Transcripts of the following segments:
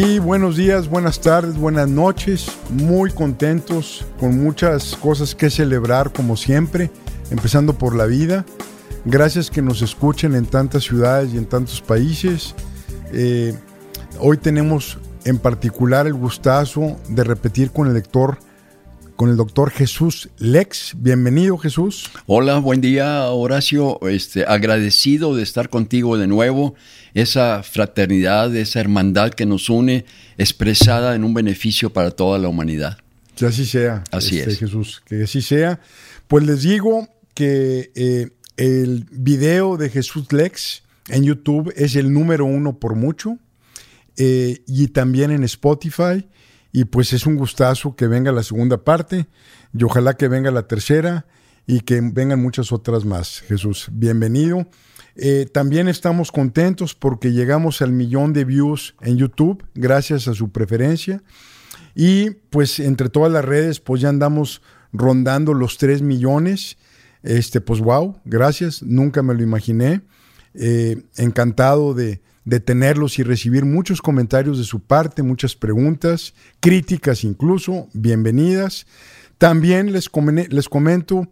Y buenos días, buenas tardes, buenas noches. Muy contentos, con muchas cosas que celebrar como siempre, empezando por la vida. Gracias que nos escuchen en tantas ciudades y en tantos países. Eh, hoy tenemos en particular el gustazo de repetir con el lector con el doctor Jesús Lex. Bienvenido, Jesús. Hola, buen día, Horacio. Este, agradecido de estar contigo de nuevo. Esa fraternidad, esa hermandad que nos une, expresada en un beneficio para toda la humanidad. Que así sea. Así este, es. Jesús, que así sea. Pues les digo que eh, el video de Jesús Lex en YouTube es el número uno por mucho. Eh, y también en Spotify. Y pues es un gustazo que venga la segunda parte y ojalá que venga la tercera y que vengan muchas otras más. Jesús, bienvenido. Eh, también estamos contentos porque llegamos al millón de views en YouTube gracias a su preferencia. Y pues entre todas las redes pues ya andamos rondando los 3 millones. Este, pues wow, gracias, nunca me lo imaginé. Eh, encantado de, de tenerlos y recibir muchos comentarios de su parte, muchas preguntas, críticas incluso, bienvenidas. También les, les comento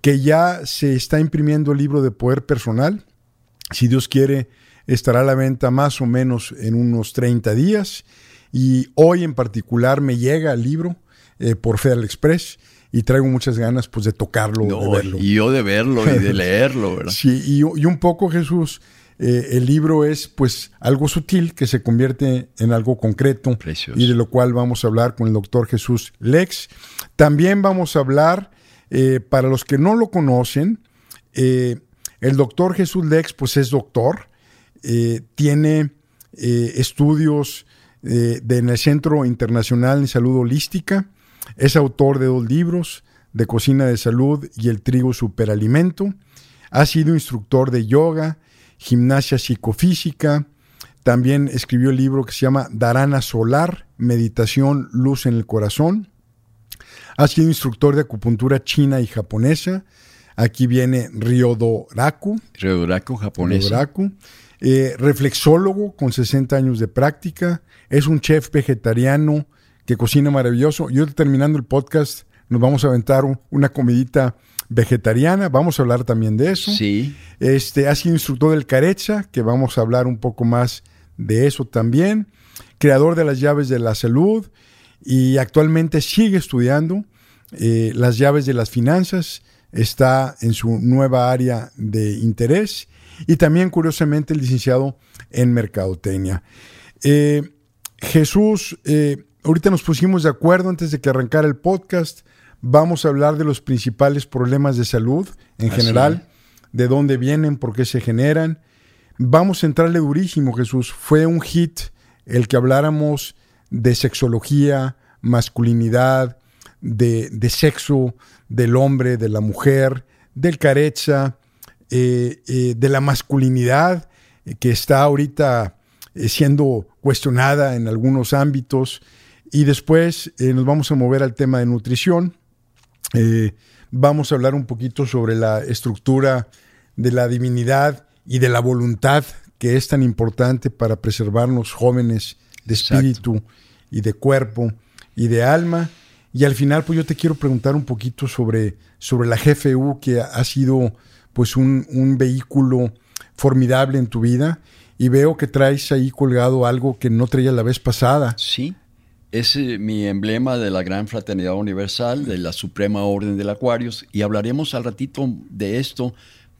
que ya se está imprimiendo el libro de Poder Personal. Si Dios quiere, estará a la venta más o menos en unos 30 días. Y hoy en particular me llega el libro eh, por Federal Express y traigo muchas ganas pues de tocarlo, No, de verlo. y yo de verlo y de leerlo, ¿verdad? Sí, y, y un poco Jesús, eh, el libro es pues algo sutil que se convierte en algo concreto Precioso. y de lo cual vamos a hablar con el doctor Jesús Lex. También vamos a hablar, eh, para los que no lo conocen, eh, el doctor Jesús Lex pues es doctor, tiene estudios de, en el Centro Internacional de Salud Holística, es autor de dos libros, de cocina de salud y el trigo superalimento, ha sido instructor de yoga, gimnasia psicofísica, también escribió el libro que se llama Darana Solar, Meditación, Luz en el Corazón. Ha sido instructor de acupuntura china y japonesa. Aquí viene Ryodoraku. Ryodoraku japonés. Ryodoraku. Eh, reflexólogo con 60 años de práctica. Es un chef vegetariano que cocina maravilloso. Y hoy terminando el podcast nos vamos a aventar un- una comidita vegetariana. Vamos a hablar también de eso. Sí. Este, ha sido instructor del Carecha, que vamos a hablar un poco más de eso también. Creador de las llaves de la salud y actualmente sigue estudiando eh, las llaves de las finanzas. Está en su nueva área de interés y también, curiosamente, el licenciado en mercadotecnia. Eh, Jesús, eh, ahorita nos pusimos de acuerdo antes de que arrancara el podcast. Vamos a hablar de los principales problemas de salud en Así general, de dónde vienen, por qué se generan. Vamos a entrarle durísimo, Jesús. Fue un hit el que habláramos de sexología, masculinidad, de, de sexo, del hombre, de la mujer, del careza, eh, eh, de la masculinidad eh, que está ahorita siendo cuestionada en algunos ámbitos. Y después nos vamos a mover al tema de nutrición. Eh, vamos a hablar un poquito sobre la estructura de la divinidad y de la voluntad que es tan importante para preservarnos jóvenes de Exacto. espíritu y de cuerpo y de alma. Y al final, pues yo te quiero preguntar un poquito sobre, sobre la GFU, que ha sido pues un, un vehículo formidable en tu vida. Y veo que traes ahí colgado algo que no traía la vez pasada. Sí. Es eh, mi emblema de la Gran Fraternidad Universal, de la Suprema Orden del Acuarios, y hablaremos al ratito de esto,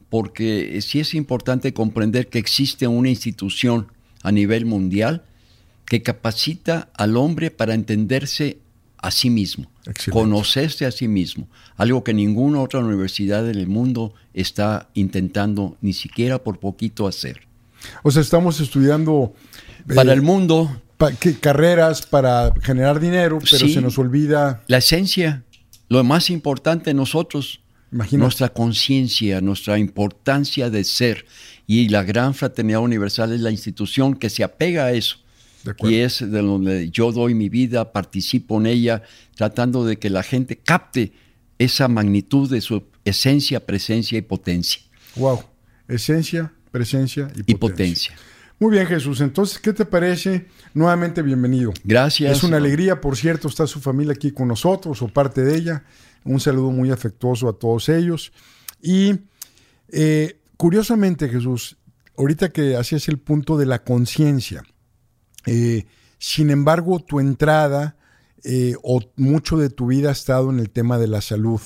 porque eh, sí es importante comprender que existe una institución a nivel mundial que capacita al hombre para entenderse a sí mismo, Excelente. conocerse a sí mismo, algo que ninguna otra universidad del mundo está intentando ni siquiera por poquito hacer. O sea, estamos estudiando Para eh, el mundo, pa- que- carreras para generar dinero, pero Sí. se nos olvida. la esencia, lo más importante en nosotros, Imagínate. nuestra conciencia, nuestra importancia de ser. Y la Gran Fraternidad Universal es la institución que se apega a eso. De. Y es de donde yo doy mi vida, participo en ella, tratando de que la gente capte esa magnitud de su esencia, presencia y potencia. Wow. Esencia, presencia y potencia. Y potencia. Muy bien, Jesús. Entonces, ¿qué te parece? Nuevamente, bienvenido. Gracias. Es una alegría, por cierto, está su familia aquí con nosotros o parte de ella. Un saludo muy afectuoso a todos ellos. Y eh, curiosamente, Jesús, ahorita que hacías el punto de la conciencia, eh, sin embargo, tu entrada eh, o mucho de tu vida ha estado en el tema de la salud.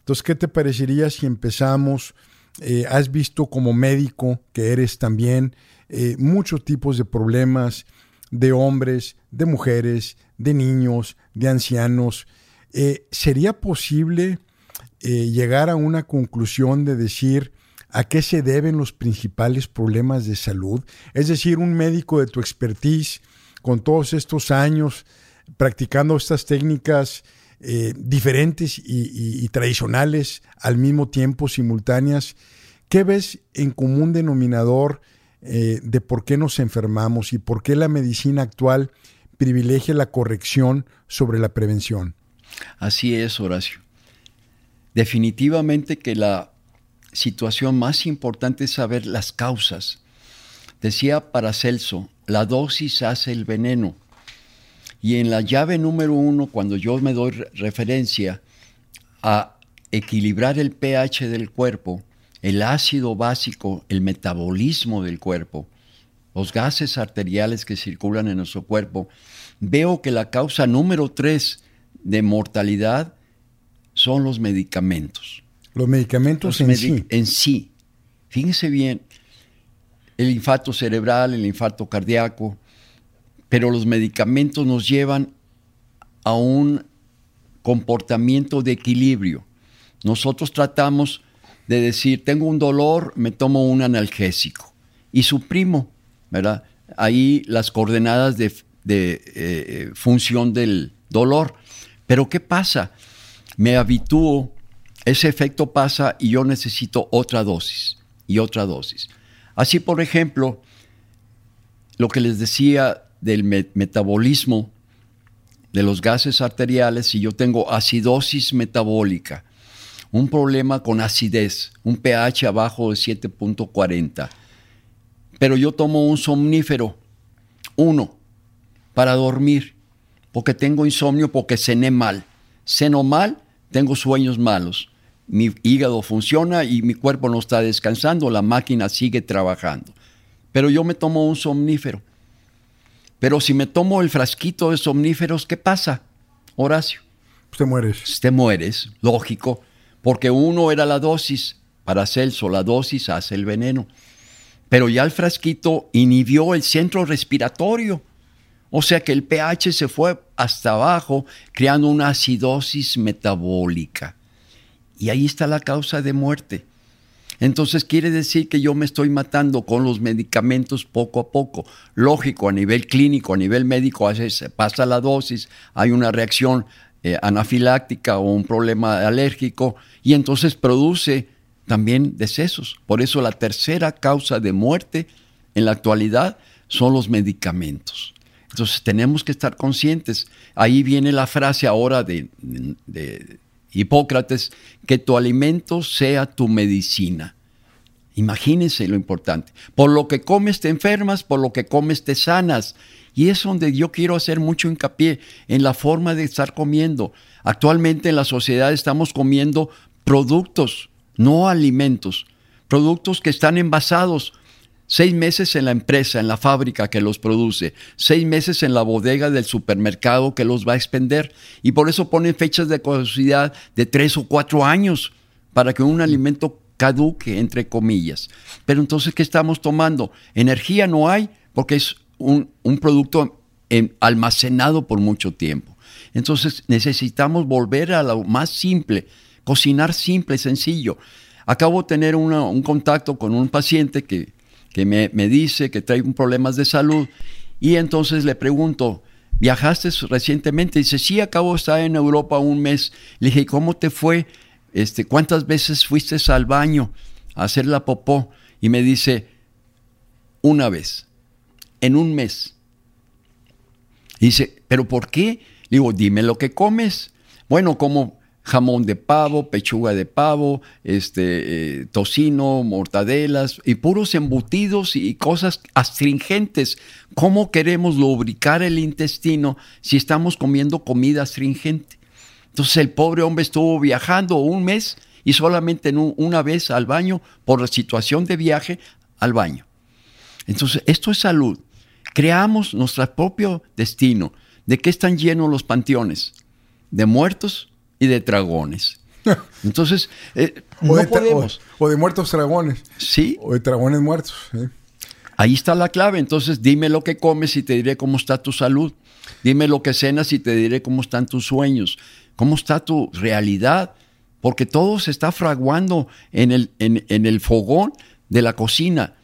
Entonces, ¿qué te parecería si empezamos? has visto como médico que eres también eh, muchos tipos de problemas de hombres, de mujeres, de niños, de ancianos. Eh, ¿Sería posible eh, llegar a una conclusión de decir a qué se deben los principales problemas de salud? Es decir, un médico de tu expertise, con todos estos años practicando estas técnicas diferentes y, y tradicionales al mismo tiempo, simultáneas, ¿qué ves en común denominador eh, de por qué nos enfermamos y por qué la medicina actual privilegia la corrección sobre la prevención. Así es, Horacio. Definitivamente que la situación más importante es saber las causas. Decía Paracelso, la dosis hace el veneno. Y en la llave número uno, cuando yo me doy referencia a equilibrar el pH del cuerpo, el ácido básico, el metabolismo del cuerpo, los gases arteriales que circulan en nuestro cuerpo, veo que la causa número tres de mortalidad son los medicamentos. Los medicamentos en sí. En sí. Fíjense bien, el infarto cerebral, el infarto cardíaco, pero los medicamentos nos llevan a un comportamiento de equilibrio. Nosotros tratamos de decir, tengo un dolor, me tomo un analgésico y suprimo, ¿verdad? Ahí las coordenadas de, eh, función del dolor. Pero ¿qué pasa? Me habitúo, ese efecto pasa y yo necesito otra dosis y otra dosis. Así, por ejemplo, lo que les decía del metabolismo de los gases arteriales, si yo tengo acidosis metabólica, un problema con acidez, un pH abajo de 7.40. Pero yo tomo un somnífero, uno, para dormir, porque tengo insomnio, porque cené mal. Ceno mal, tengo sueños malos. Mi hígado funciona y mi cuerpo no está descansando, la máquina sigue trabajando. Pero yo me tomo un somnífero. Pero si me tomo el frasquito de somníferos, ¿qué pasa, Horacio? Te mueres. Te mueres, lógico porque uno era la dosis, para Celso la dosis hace el veneno, pero ya el frasquito inhibió el centro respiratorio, o sea que el pH se fue hasta abajo, creando una acidosis metabólica. Y ahí está la causa de muerte. Entonces quiere decir que yo me estoy matando con los medicamentos poco a poco. Lógico, a nivel clínico, a nivel médico, pasa la dosis, hay una reacción eh, anafiláctica o un problema alérgico y entonces produce también decesos. Por eso la tercera causa de muerte en la actualidad son los medicamentos. Entonces tenemos que estar conscientes. Ahí viene la frase ahora de, de Hipócrates, que tu alimento sea tu medicina. Imagínense lo importante. Por lo que comes te enfermas, por lo que comes te sanas. Y es donde yo quiero hacer mucho hincapié en la forma de estar comiendo. Actualmente en la sociedad estamos comiendo productos, no alimentos. Productos que están envasados. Seis meses en la empresa, en la fábrica que los produce, seis meses en la bodega del supermercado que los va a expender. Y por eso ponen fechas de caducidad de tres o cuatro años para que un alimento caduque, entre comillas. Pero entonces, ¿qué estamos tomando? Energía no hay porque es un, producto almacenado por mucho tiempo. Entonces necesitamos volver a lo más simple, cocinar simple, sencillo. Acabo de tener un contacto con un paciente que, me, dice que trae problemas de salud y entonces le pregunto, ¿viajaste recientemente? Dice, sí, acabo de estar en Europa un mes. Le dije, ¿cómo te fue? Este, ¿Cuántas veces fuiste al baño a hacer la popó? Y me dice, una vez en un mes. dice, ¿pero por qué? digo, dime lo que comes. Bueno, como jamón de pavo, pechuga de pavo, este, eh, tocino, mortadelas y puros embutidos y cosas astringentes. ¿Cómo queremos lubricar el intestino si estamos comiendo comida astringente? Entonces el pobre hombre estuvo viajando un mes y solamente una vez al baño por la situación de viaje al baño. Entonces esto es salud. Creamos nuestro propio destino. ¿De qué están llenos los panteones? De muertos y de dragones. Entonces, eh, o, de, podemos. O, de muertos dragones. Sí. O de dragones muertos. Ahí está la clave. Entonces, dime lo que comes y te diré cómo está tu salud. Dime lo que cenas y te diré cómo están tus sueños. Cómo está tu realidad. Porque todo se está fraguando en el, en, en el fogón de la cocina.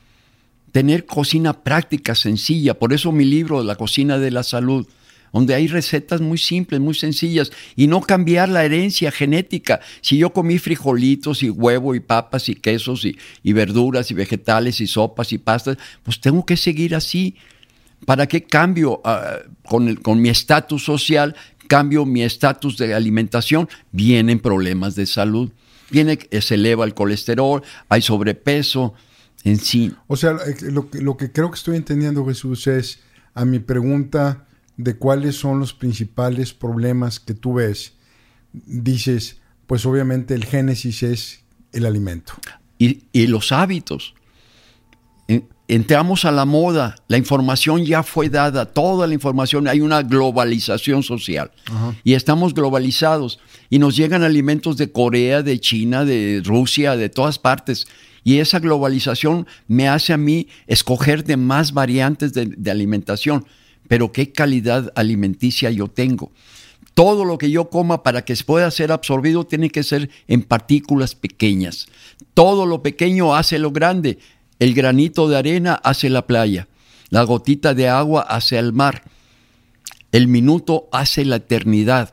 Tener cocina práctica, sencilla. Por eso mi libro, La cocina de la salud donde hay recetas muy simples, muy sencillas, y no cambiar la herencia genética. Si yo comí frijolitos y huevo y papas y quesos y, verduras y vegetales y sopas y pastas, pues tengo que seguir así. ¿Para qué cambio ah, con, con mi estatus social, cambio mi estatus de alimentación? Vienen problemas de salud. Viene, se eleva el colesterol, hay sobrepeso, en sí. O sea, lo, lo que creo que estoy entendiendo, Jesús, es a mi pregunta de cuáles son los principales problemas que tú ves, dices, pues obviamente el génesis es el alimento. Y, los hábitos. Entramos a la moda, la información ya fue dada, toda la información, hay una globalización social y estamos globalizados y nos llegan alimentos de Corea, de China, de Rusia, de todas partes. Y esa globalización me hace a mí escoger de más variantes de alimentación pero qué calidad alimenticia yo tengo. Todo lo que yo coma para que pueda ser absorbido tiene que ser en partículas pequeñas. Todo lo pequeño hace lo grande. El granito de arena hace la playa. La gotita de agua hace el mar. El minuto hace la eternidad.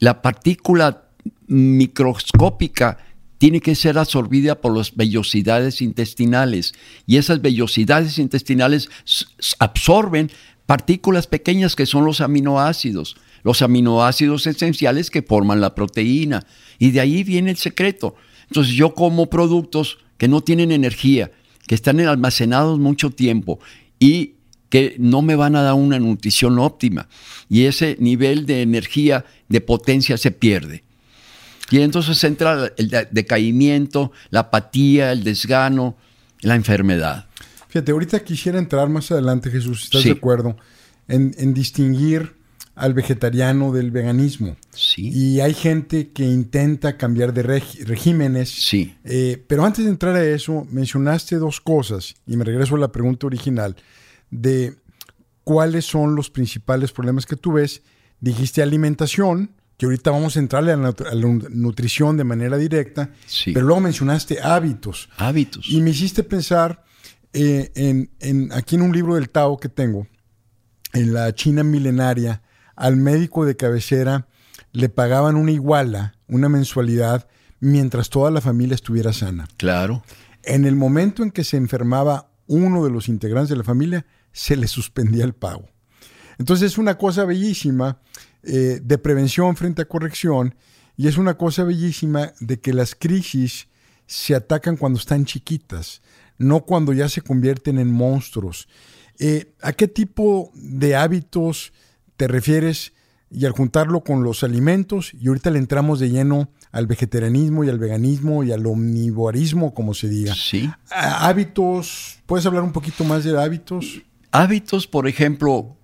La partícula microscópica tiene que ser absorbida por las vellosidades intestinales y esas vellosidades intestinales absorben partículas pequeñas que son los aminoácidos, los aminoácidos esenciales que forman la proteína. Y de ahí viene el secreto. Entonces yo como productos que no tienen energía, que están almacenados mucho tiempo y que no me van a dar una nutrición óptima. Y ese nivel de energía, de potencia se pierde. Y entonces entra el decaimiento, la apatía, el desgano, la enfermedad. Fíjate, ahorita quisiera entrar más adelante, Jesús, si estás de acuerdo, en, distinguir al vegetariano del veganismo. Sí. Y hay gente que intenta cambiar de regímenes. Sí. Eh, pero antes de entrar a eso, mencionaste dos cosas, y me regreso a la pregunta original, de cuáles son los principales problemas que tú ves. Dijiste alimentación, que ahorita vamos a entrarle a la, nutrición de manera directa, sí. pero luego mencionaste hábitos. Hábitos. Y me hiciste pensar eh, en, aquí en un libro del Tao que tengo, en la China milenaria, al médico de cabecera le pagaban una iguala, una mensualidad, mientras toda la familia estuviera sana. Claro. En el momento en que se enfermaba uno de los integrantes de la familia, se le suspendía el pago. Entonces es una cosa bellísima eh, de prevención frente a corrección y es una cosa bellísima de que las crisis se atacan cuando están chiquitas no cuando ya se convierten en monstruos. Eh, ¿A qué tipo de hábitos te refieres? Y al juntarlo con los alimentos, y ahorita le entramos de lleno al vegetarianismo y al veganismo y al omnivorismo, como se diga. Sí. Hábitos, ¿puedes hablar un poquito más de hábitos? Hábitos, por ejemplo,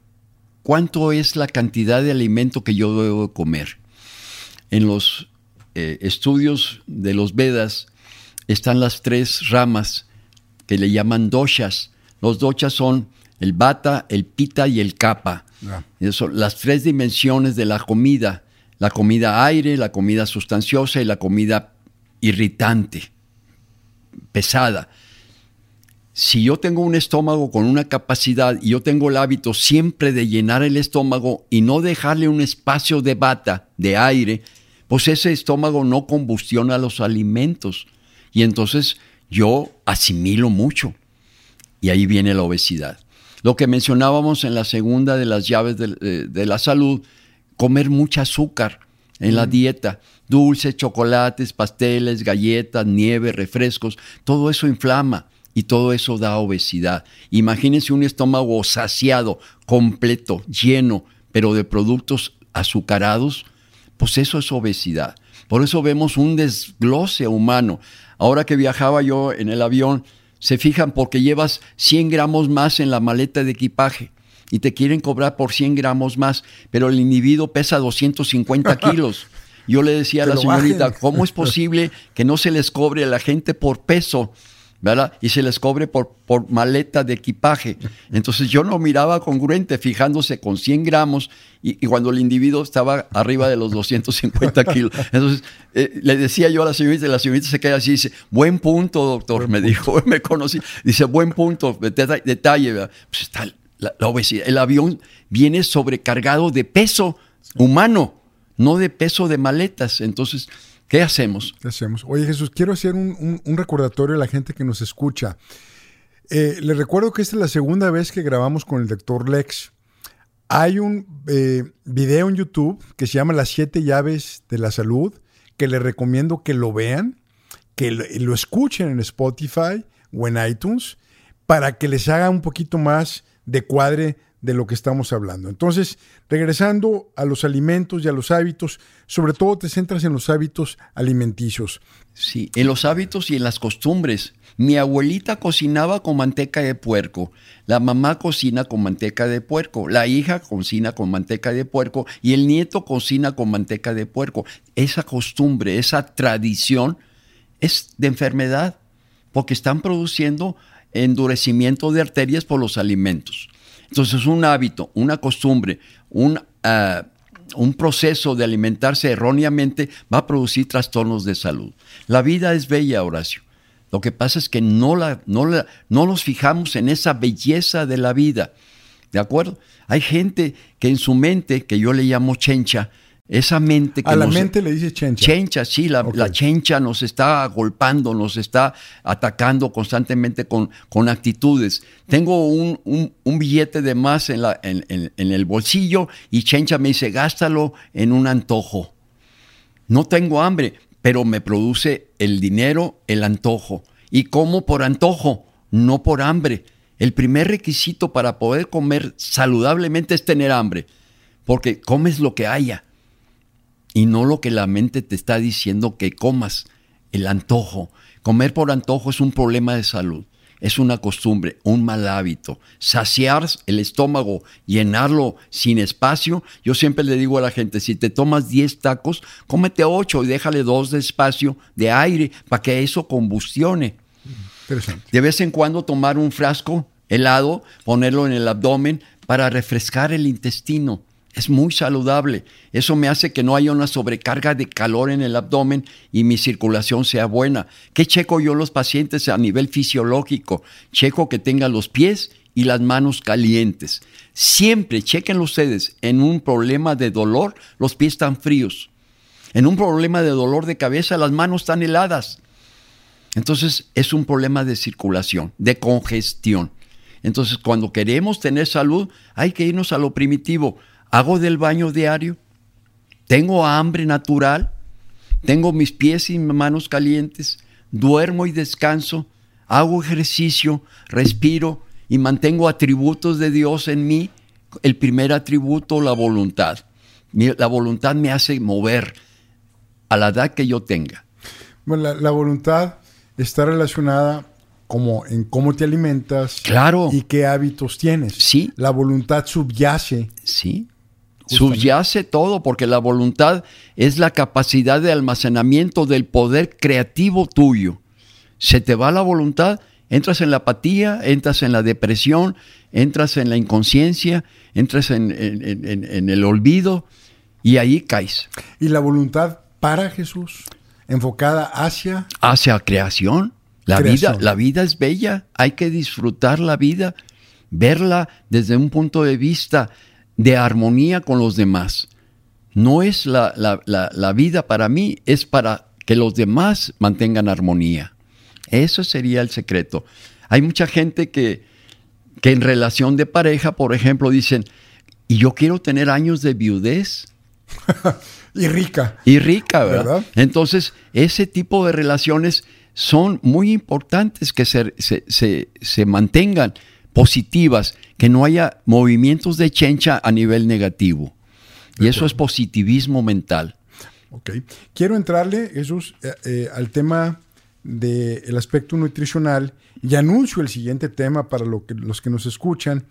¿cuánto es la cantidad de alimento que yo debo comer? En los eh, estudios de los Vedas están las tres ramas que le llaman doshas. Los doshas son el bata, el pita y el kapha. Son las tres dimensiones de la comida. La comida aire, la comida sustanciosa y la comida irritante, pesada. Si yo tengo un estómago con una capacidad y yo tengo el hábito siempre de llenar el estómago y no dejarle un espacio de bata, de aire, pues ese estómago no combustiona los alimentos. Y entonces yo asimilo mucho. Y ahí viene la obesidad. Lo que mencionábamos en la segunda de las llaves de, la salud, comer mucha azúcar en la dieta. Dulces, chocolates, pasteles, galletas, nieve, refrescos, todo eso inflama y todo eso da obesidad. Imagínense un estómago saciado, completo, lleno, pero de productos azucarados, pues eso es obesidad. Por eso vemos un desglose humano. Ahora que viajaba yo en el avión, se fijan porque llevas 100 gramos más en la maleta de equipaje y te quieren cobrar por 100 gramos más, pero el individuo pesa 250 kilos. Yo le decía a la señorita, ¿cómo es posible que no se les cobre a la gente por peso? ¿Verdad? Y se les cobre por, por maleta de equipaje. Entonces yo no miraba congruente fijándose con 100 gramos y, cuando el individuo estaba arriba de los 250 kilos. Entonces eh, le decía yo a la señorita y la señorita se queda así y dice, buen punto, doctor, me dijo, me conocí. Dice, buen punto, detalle, Pues está la, la obesidad. El avión viene sobrecargado de peso humano, no de peso de maletas. Entonces ¿Qué hacemos? ¿Qué hacemos? Oye Jesús, quiero hacer un, recordatorio a la gente que nos escucha. Eh, les recuerdo que esta es la segunda vez que grabamos con el doctor Lex. Hay un eh, video en YouTube que se llama Las siete llaves de la salud, que les recomiendo que lo vean, que lo escuchen en Spotify o en iTunes, para que les haga un poquito más de cuadre de lo que estamos hablando. Entonces, regresando a los alimentos y a los hábitos, sobre todo te centras en los hábitos alimenticios. Sí, en los hábitos y en las costumbres. Mi abuelita cocinaba con manteca de puerco, la mamá cocina con manteca de puerco, la hija cocina con manteca de puerco y el nieto cocina con manteca de puerco. Esa costumbre, esa tradición es de enfermedad, porque están produciendo endurecimiento de arterias por los alimentos. Entonces, un hábito, una costumbre, un, ah, un proceso de alimentarse erróneamente va a producir trastornos de salud. La vida es bella, Horacio. Lo que pasa es que no, la, no, la, no nos fijamos en esa belleza de la vida. ¿De acuerdo? Hay gente que en su mente, que yo le llamo chencha, esa mente que A la mente le dice chencha. Chencha, sí, la, chencha nos está golpando, nos está atacando constantemente con, con actitudes. Tengo un, billete de más en, la, en, en, el bolsillo y chencha me dice, gástalo en un antojo. No tengo hambre, pero me produce el dinero, el antojo. Y como por antojo, no por hambre. El primer requisito para poder comer saludablemente es tener hambre, porque comes lo que haya y no lo que la mente te está diciendo que comas, el antojo. Comer por antojo es un problema de salud, es una costumbre, un mal hábito. Saciar el estómago, llenarlo sin espacio. Yo siempre le digo a la gente, si te tomas 10 tacos, cómete 8 y déjale 2 de espacio de aire para que eso combustione. De vez en cuando tomar un frasco helado, ponerlo en el abdomen para refrescar el intestino es muy saludable. Eso me hace que no haya una sobrecarga de calor en el abdomen y mi circulación sea buena. ¿Qué checo yo los pacientes a nivel fisiológico? Checo que tengan los pies y las manos calientes. Siempre chequen ustedes, en un problema de dolor, los pies están fríos. En un problema de dolor de cabeza, las manos están heladas. Entonces es un problema de circulación, de congestión. Entonces cuando queremos tener salud, hay que irnos a lo primitivo hago del baño diario, tengo hambre natural, tengo mis pies y manos calientes, duermo y descanso, hago ejercicio, respiro y mantengo atributos de Dios en mí. El primer atributo, la voluntad. La voluntad me hace mover a la edad que yo tenga. Bueno, la, voluntad está relacionada como en cómo te alimentas claro. y qué hábitos tienes. Sí. La voluntad subyace sí. Subyace todo porque la voluntad es la capacidad de almacenamiento del poder creativo tuyo. Se te va la voluntad, entras en la apatía, entras en la depresión, entras en la inconsciencia, entras en, el olvido y ahí caes. ¿Y la voluntad para Jesús? Enfocada hacia... Hacia creación. La vida, la vida es bella, hay que disfrutar la vida, verla desde un punto de vista de armonía con los demás. No es la, vida para mí, es para que los demás mantengan armonía. Eso sería el secreto. Hay mucha gente que, que en relación de pareja, por ejemplo, dicen, y yo quiero tener años de viudez. y rica. Y rica, ¿verdad? Entonces, ese tipo de relaciones son muy importantes que se, se, mantengan positivas, que no haya movimientos de chencha a nivel negativo. Y eso es positivismo mental. Ok. Quiero entrarle, Jesús, eh, eh, al tema del aspecto nutricional y anuncio el siguiente tema para lo que, los que nos escuchan.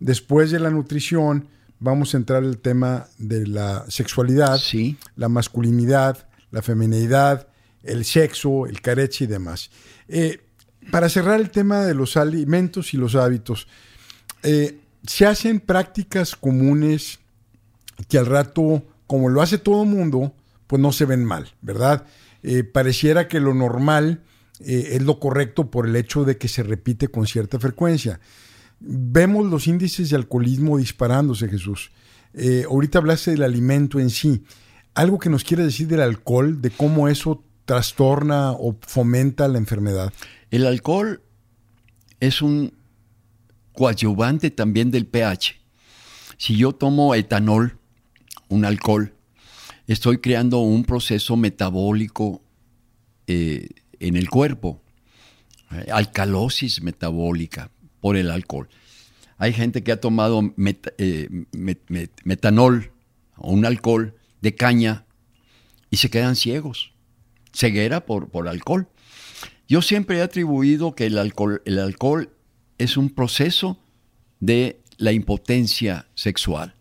Después de la nutrición, vamos a entrar al tema de la sexualidad, la masculinidad, la feminidad, el sexo, el careche y demás. Eh, para cerrar el tema de los alimentos y los hábitos, se hacen prácticas comunes que al rato, como lo hace todo mundo, pues no se ven mal, ¿verdad? Eh, pareciera que lo normal eh, es lo correcto por el hecho de que se repite con cierta frecuencia. Vemos los índices de alcoholismo disparándose, Jesús. Eh, ahorita hablaste del alimento en sí. ¿Algo que nos quiere decir del alcohol, de cómo eso trastorna o fomenta la enfermedad? El alcohol es un coadyuvante también del pH. Si yo tomo etanol, un alcohol, estoy creando un proceso metabólico eh, en el cuerpo, eh, alcalosis metabólica por el alcohol. Hay gente que ha tomado eh, metanol o un alcohol de caña y se quedan ciegos, ceguera por, por alcohol. Yo siempre he atribuido que el alcohol, el alcohol es un proceso de la impotencia sexual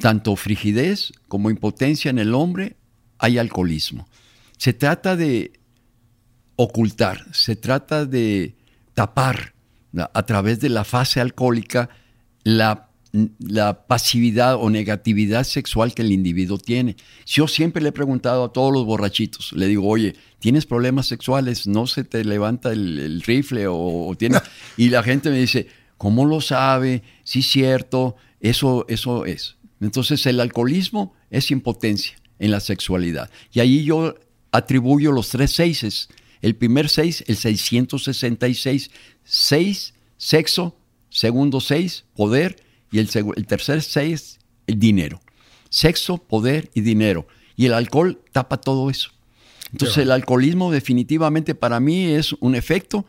tanto frigidez como impotencia en el hombre, hay alcoholismo. Se trata de ocultar, se trata de tapar a través de la fase alcohólica la, la, pasividad o negatividad sexual que el individuo tiene. Yo siempre le he preguntado a todos los borrachitos, le digo, oye, ¿tienes problemas sexuales? ¿No se te levanta el, rifle? O, tiene y la gente me dice, ¿cómo lo sabe? Sí, cierto, eso, eso es. Entonces el alcoholismo es impotencia en la sexualidad. Y ahí yo atribuyo los tres seises. El primer seis, el 666. Seis, sexo. Segundo seis, poder. Y el, el tercer seis, el dinero. Sexo, poder y dinero. Y el alcohol tapa todo eso. Entonces el alcoholismo definitivamente para mí es un efecto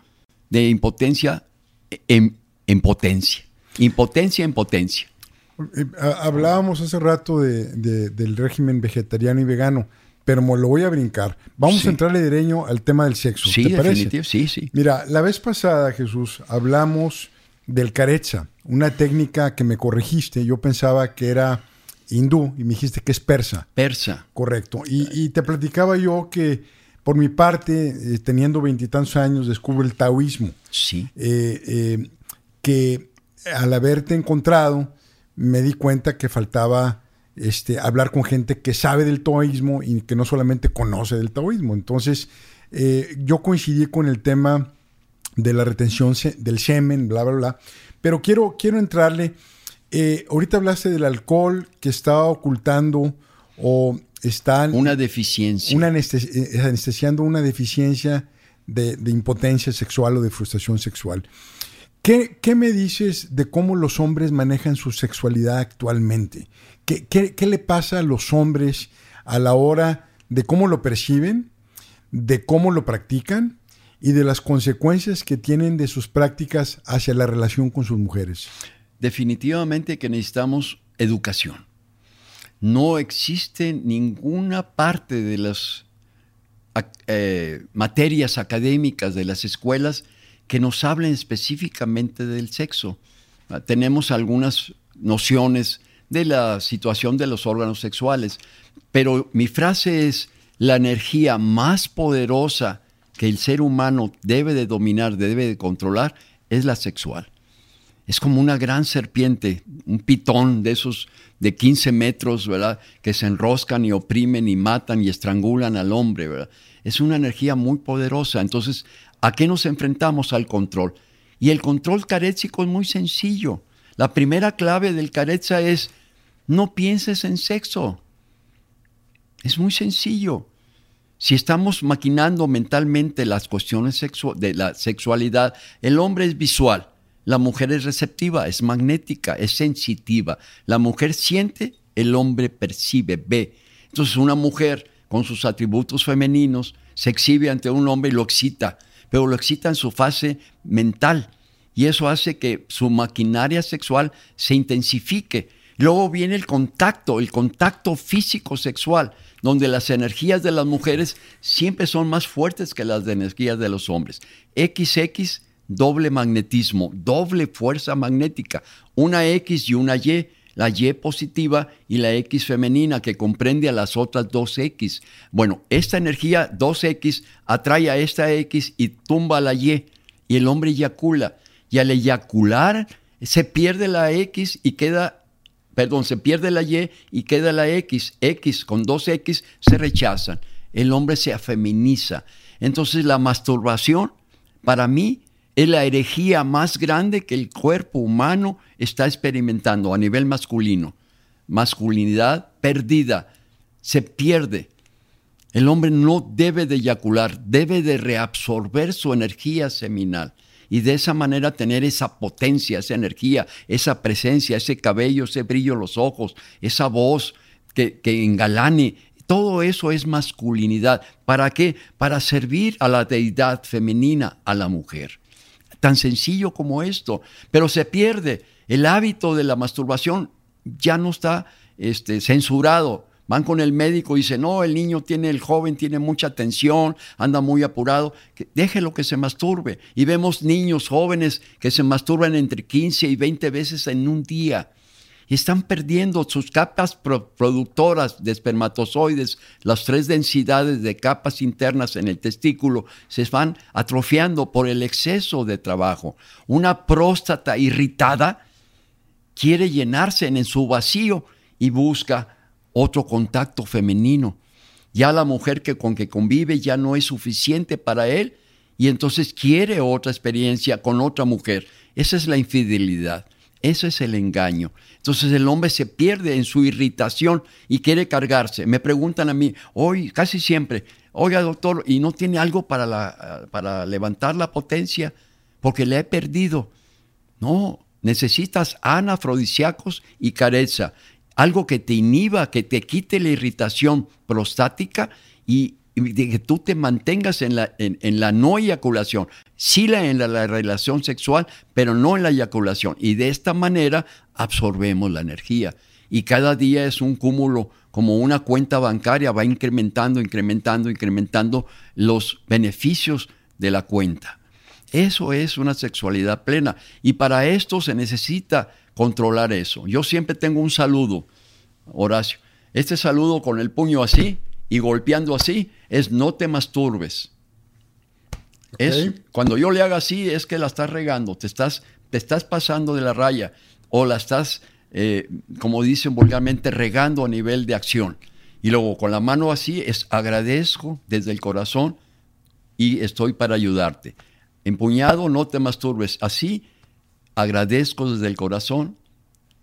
de impotencia en, en potencia. Impotencia en potencia. Eh, hablábamos hace rato de, del régimen vegetariano y vegano, pero me lo voy a brincar. Vamos a entrarle derecho al tema del sexo. Sí, ¿te Sí, sí. Mira, la vez pasada, Jesús, hablamos del carecha, una técnica que me corregiste. Yo pensaba que era hindú y me dijiste que es persa. Persa. Correcto. Y, te platicaba yo que, por mi parte, eh, teniendo veintitantos años, descubro el taoísmo. Sí. Eh, que al haberte encontrado, me di cuenta que faltaba este, hablar con gente que sabe del taoísmo y que no solamente conoce del taoísmo. Entonces, eh, yo coincidí con el tema de la retención del semen, bla, bla, bla. Pero quiero, quiero entrarle. Eh, ahorita hablaste del alcohol que estaba ocultando o está. Una deficiencia. Una eh, anestesiando una deficiencia de, de impotencia sexual o de frustración sexual. ¿Qué, me dices de cómo los hombres manejan su sexualidad actualmente? ¿Qué, le pasa a los hombres a la hora de cómo lo perciben, de cómo lo practican y de las consecuencias que tienen de sus prácticas hacia la relación con sus mujeres? Definitivamente que necesitamos educación. No existe ninguna parte de las eh, materias académicas de las escuelas que nos hablen específicamente del sexo. Ah, tenemos algunas nociones de la situación de los órganos sexuales, pero mi frase es, la energía más poderosa que el ser humano debe de dominar, debe de controlar, es la sexual. Es como una gran serpiente, un pitón de esos de 15 metros, ¿verdad? Que se enroscan y oprimen y matan y estrangulan al hombre, ¿verdad? Es una energía muy poderosa. Entonces, ¿A qué nos enfrentamos? Al control. Y el control carético es muy sencillo. La primera clave del careza es no pienses en sexo. Es muy sencillo. Si estamos maquinando mentalmente las cuestiones de la sexualidad, el hombre es visual, la mujer es receptiva, es magnética, es sensitiva. La mujer siente el hombre percibe, ve. Entonces una mujer con sus atributos femeninos se exhibe ante un hombre y lo excita, pero lo excita en su fase mental y eso hace que su maquinaria sexual se intensifique. Luego viene el contacto, el contacto físico sexual, donde las energías de las mujeres siempre son más fuertes que las energías de los hombres. XX, doble magnetismo, doble fuerza magnética, una X y una Y, la Y positiva y la X femenina que comprende a las otras dos X. Bueno, esta energía 2X atrae a esta X y tumba a la Y y el hombre eyacula y al eyacular se pierde la X y queda, perdón, se pierde la Y y queda la X. X con dos X se rechazan. El hombre se afeminiza. Entonces la masturbación, para mí, es la herejía más grande que el cuerpo humano está experimentando a nivel masculino. Masculinidad perdida, se pierde. El hombre no debe de eyacular, debe de reabsorber su energía seminal y de esa manera tener esa potencia, esa energía, esa presencia, ese cabello, ese brillo en los ojos, esa voz que, que engalane. Todo eso es masculinidad. ¿Para qué? Para servir a la deidad femenina, a la mujer. Tan sencillo como esto. Pero se pierde. El hábito de la masturbación ya no está este, censurado van con el médico y dicen, no, el niño tiene, el joven tiene mucha tensión, anda muy apurado, déjelo que se masturbe. Y vemos niños jóvenes que se masturban entre 15 y 20 veces en un día. Y están perdiendo sus capas productoras de espermatozoides, las tres densidades de capas internas en el testículo se van atrofiando por el exceso de trabajo. Una próstata irritada quiere llenarse en su vacío y busca otro contacto femenino. Ya la mujer que con que convive ya no es suficiente para él y entonces quiere otra experiencia con otra mujer. Esa es la infidelidad, ese es el engaño. Entonces el hombre se pierde en su irritación y quiere cargarse. Me preguntan a mí, hoy casi siempre, oiga doctor, ¿y no tiene algo para, para levantar la potencia? Porque le he perdido. No, necesitas anafrodisíacos y careza algo que te inhiba, que te quite la irritación prostática y, que tú te mantengas en la, en, la no eyaculación, sí en la, relación sexual, pero no en la eyaculación. Y de esta manera absorbemos la energía. Y cada día es un cúmulo, como una cuenta bancaria, va incrementando, incrementando, incrementando los beneficios de la cuenta. Eso es una sexualidad plena. Y para esto se necesita controlar eso. Yo siempre tengo un saludo, Horacio. Este saludo con el puño así y golpeando así es no te masturbes. Es, cuando yo le haga así es que la estás regando, te estás, te estás pasando de la raya o la estás, eh, como dicen vulgarmente, regando a nivel de acción. Y luego con la mano así es agradezco desde el corazón y estoy para ayudarte. Empuñado, no te masturbes. Así agradezco desde el corazón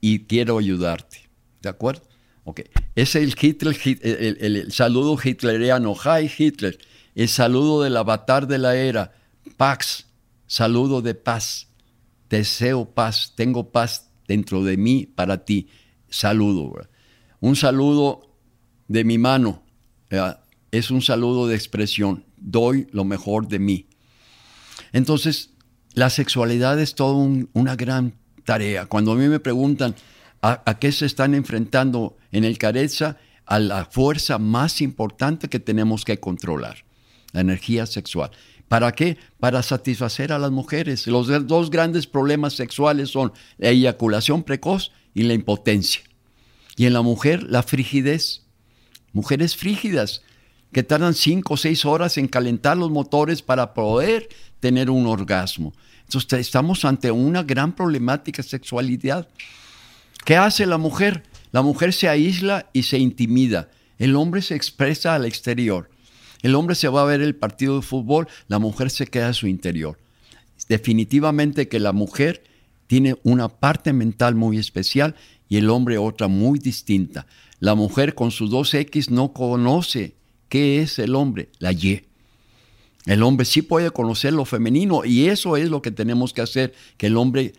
y quiero ayudarte. ¿De acuerdo? Ok. Es el, Hitler, el, saludo hitleriano. Hi Hitler. El saludo del avatar de la era. Pax. Saludo de paz. Deseo paz. Tengo paz dentro de mí para ti. Saludo. Un saludo de mi mano. Es un saludo de expresión. Doy lo mejor de mí. Entonces, la sexualidad es toda una gran tarea. Cuando a mí me preguntan a, qué se están enfrentando en el Careza, a la fuerza más importante que tenemos que controlar, la energía sexual. ¿Para qué? Para satisfacer a las mujeres. Los dos grandes problemas sexuales son la eyaculación precoz y la impotencia. Y en la mujer, la frigidez. Mujeres frígidas que tardan cinco o seis horas en calentar los motores para poder tener un orgasmo. Entonces estamos ante una gran problemática de sexualidad. ¿Qué hace la mujer? La mujer se aísla y se intimida. El hombre se expresa al exterior. El hombre se va a ver el partido de fútbol, la mujer se queda a su interior. Definitivamente que la mujer tiene una parte mental muy especial y el hombre otra muy distinta. La mujer con sus dos X no conoce qué es el hombre, la Y. El hombre sí puede conocer lo femenino y eso es lo que tenemos que hacer, que el hombre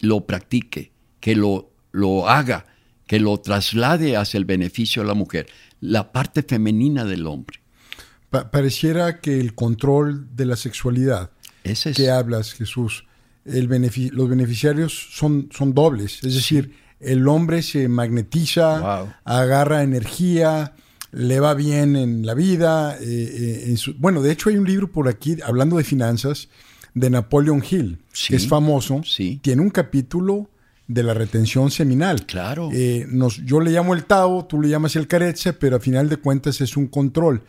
lo practique, que lo, lo haga, que lo traslade hacia el beneficio de la mujer, la parte femenina del hombre. pareciera que el control de la sexualidad Ese es, que hablas, Jesús, el los beneficiarios son, son dobles. Es decir, el hombre se magnetiza, agarra energía, le va bien en la vida. Eh, eh, bueno, de hecho hay un libro por aquí, hablando de finanzas, de Napoleon Hill, que es famoso. Sí. Tiene un capítulo de la retención seminal. Claro. Eh, nos, yo le llamo el Tao, tú le llamas el Carezza, pero a final de cuentas es un control.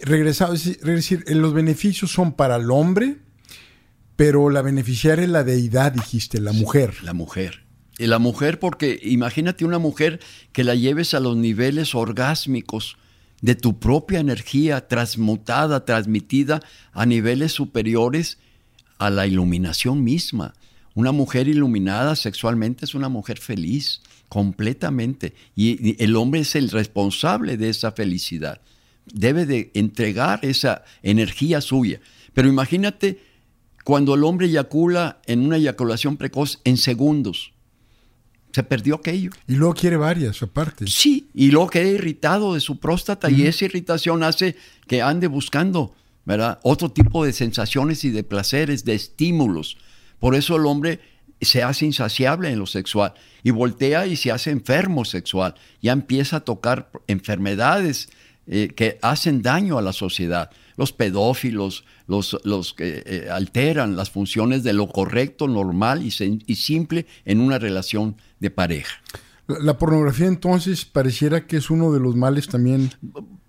Regresado, es decir, los beneficios son para el hombre, pero la beneficiaria es la deidad, dijiste, la mujer. La mujer. La mujer, porque imagínate una mujer que la lleves a los niveles orgásmicos de tu propia energía transmutada, transmitida a niveles superiores a la iluminación misma. Una mujer iluminada sexualmente es una mujer feliz, completamente. Y el hombre es el responsable de esa felicidad. Debe de entregar esa energía suya. Pero imagínate cuando el hombre eyacula en una eyaculación precoz en segundos. Se perdió aquello. Y luego quiere varias aparte. Sí, y luego queda irritado de su próstata y esa irritación hace que ande buscando ¿verdad? otro tipo de sensaciones y de placeres, de estímulos. Por eso el hombre se hace insaciable en lo sexual y voltea y se hace enfermo sexual. Ya empieza a tocar enfermedades eh, que hacen daño a la sociedad. Los pedófilos, los, los que eh, alteran las funciones de lo correcto, normal y, y simple en una relación de pareja. La, pornografía entonces pareciera que es uno de los males también.